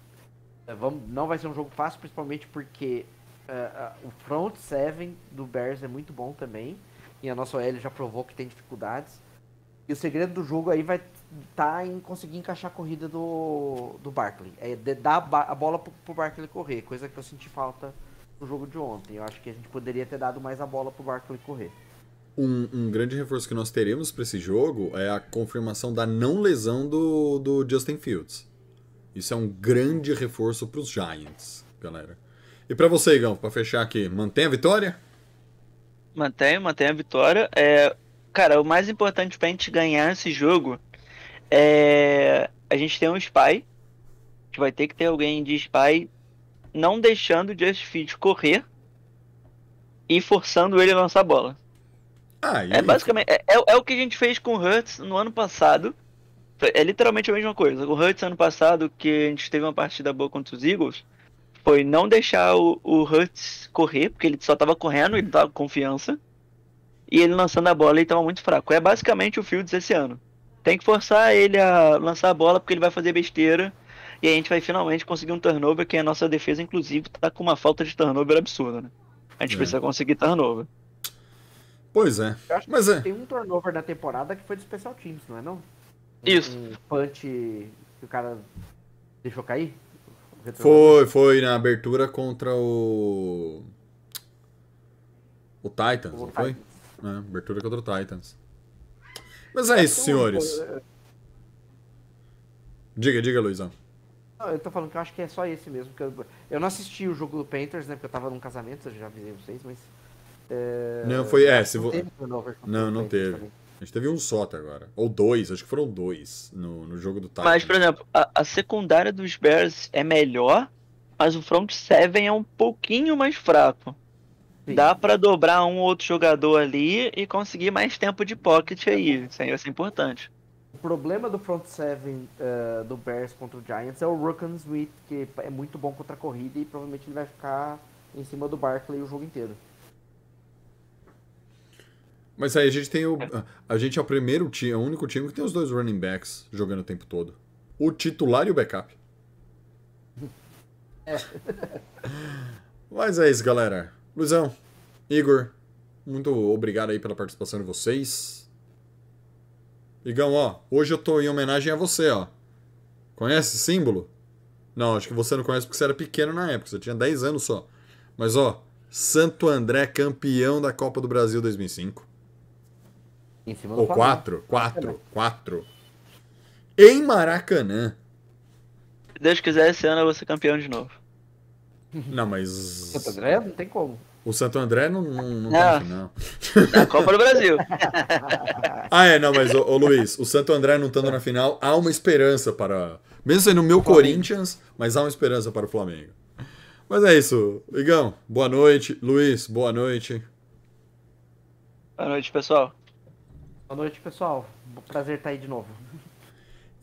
É, vamos, não vai ser um jogo fácil, principalmente porque é, é, o front seven do Bears é muito bom também. E a nossa OL já provou que tem dificuldades. E o segredo do jogo aí vai estar em conseguir encaixar a corrida do, do Barkley. É de- dar a, a bola pro, pro Barkley correr, coisa que eu senti falta no jogo de ontem. Eu acho que a gente poderia ter dado mais a bola pro Barkley correr. Um, um grande reforço que nós teremos para esse jogo é a confirmação da não lesão do, do Justin Fields. Isso é um grande reforço para os Giants, galera. E para você, Igão, para fechar aqui, mantém a vitória? Mantém, mantém a vitória. É, cara, o mais importante pra gente ganhar esse jogo é a gente ter um spy. A gente vai ter que ter alguém de spy não deixando o Just Fit correr e forçando ele a lançar a bola. Ah, e É basicamente é, é- é o que a gente fez com o Hurts no ano passado. É literalmente a mesma coisa. O Hurts ano passado, que a gente teve uma partida boa contra os Eagles, foi não deixar o, o Hurts correr, porque ele só tava correndo, ele tava com confiança. E ele lançando a bola, ele tava muito fraco. É basicamente o Fields esse ano. Tem que forçar ele a lançar a bola porque ele vai fazer besteira. E a gente vai finalmente conseguir um turnover, que a nossa defesa, inclusive, tá com uma falta de turnover absurda, né? A gente É. precisa conseguir turnover. Pois é. Eu acho Mas que é. tem um turnover na temporada que foi de Special Teams, não é não? Isso. Um punch que o cara deixou cair? Foi, foi na abertura contra o. O Titans, O não foi? Titans. É, abertura contra o Titans. Mas é isso, senhores. Diga, diga, Luizão. Não, eu tô falando que eu acho que é só esse mesmo. Que eu, eu não assisti o jogo do Panthers, né? Porque eu tava num casamento, eu já avisei vocês, mas. é, Não, foi- é, se não vo- turnover Não, não teve. também. A gente teve um só até agora. Ou dois, acho que foram dois no, no jogo do Titans. Mas, por exemplo, a, a secundária dos Bears é melhor, mas o front seven é um pouquinho mais fraco. Sim. Dá pra dobrar um ou outro jogador ali e conseguir mais tempo de pocket aí. Isso aí vai ser importante. O problema do front seven eh, do Bears contra o Giants é o Rookan Smith, que é muito bom contra a corrida e provavelmente ele vai ficar em cima do Barkley o jogo inteiro. Mas aí a gente tem o. A gente é o primeiro time, é o único time que tem os dois running backs jogando o tempo todo. O titular e o backup. [laughs] Mas é isso, galera. Luizão, Igor, muito obrigado aí pela participação de vocês. Igão, ó, hoje eu tô em homenagem a você, ó. Conhece esse símbolo? Não, acho que você não conhece porque você era pequeno na época, você tinha 10 anos só. Mas ó, Santo André campeão da Copa do Brasil 2005. Em cima do Ou Flamengo. quatro, quatro, quatro. Em Maracanã. Se Deus quiser, esse ano eu vou ser campeão de novo. Não, mas. Santo André não tem como. O Santo André não, não, não Não. no final. Na Copa do Brasil. [laughs] Ah, é, não, mas, ô, ô, Luiz, o Santo André não estando na final, há uma esperança para. Mesmo sendo o meu Corinthians, mas há uma esperança para o Flamengo. Mas é isso. Igão, boa noite. Luiz, boa noite. Boa noite, pessoal. Boa noite, pessoal. Prazer estar aí de novo.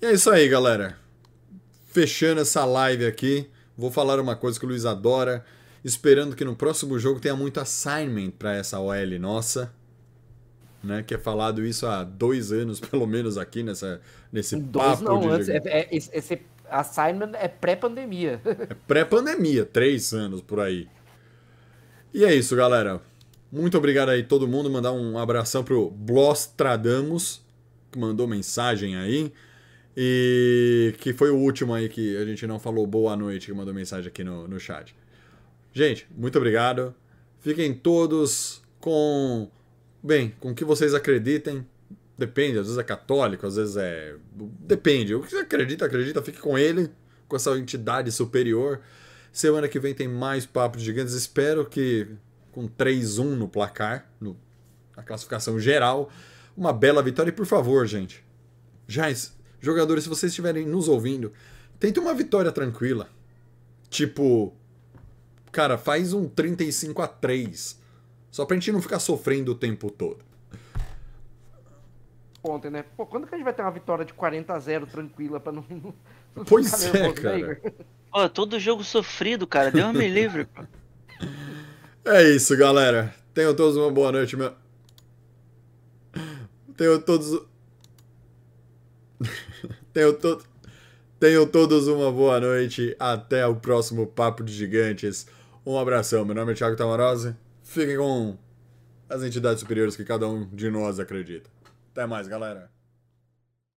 E é isso aí, galera. Fechando essa live aqui, vou falar uma coisa que o Luiz adora. Esperando que no próximo jogo tenha muito assignment para essa OL nossa. Né, que é falado isso há dois anos, [laughs] pelo menos, aqui nessa, nesse Dois papo não, de antes. É, é- esse, assignment é pré-pandemia. É pré-pandemia, três anos por aí. E é isso, galera. Muito obrigado aí todo mundo. Mandar um abração pro Blostradamus, que mandou mensagem aí. E que foi o último aí que a gente não falou boa noite, que mandou mensagem aqui no, no chat. Gente, muito obrigado. Fiquem todos com. Bem, com o que vocês acreditem. Depende, às vezes é católico, às vezes é. Depende. O que você acredita, acredita, fique com ele, com essa entidade superior. Semana que vem tem mais papos gigantes. Espero que com 3-1 no placar, no, na classificação geral, uma bela vitória. E por favor, gente, já jogadores, se vocês estiverem nos ouvindo, tente uma vitória tranquila. Tipo, cara, faz um 35 a 3 Só pra gente não ficar sofrendo o tempo todo. Ontem, né? Pô, quando que a gente vai ter uma vitória de 40 a 0 tranquila pra não. [laughs] não Pois ficar é, nervoso, né, cara. Pô, todo jogo sofrido, cara. Deus me livre, pô. É isso, galera. Tenham todos uma boa noite, meu. Tenham todos. [laughs] Tenham, to... Tenham todos uma boa noite. Até o próximo Papo de Gigantes. Um abração. Meu nome é Thiago Tamarose. Fiquem com as entidades superiores que cada um de nós acredita. Até mais, galera.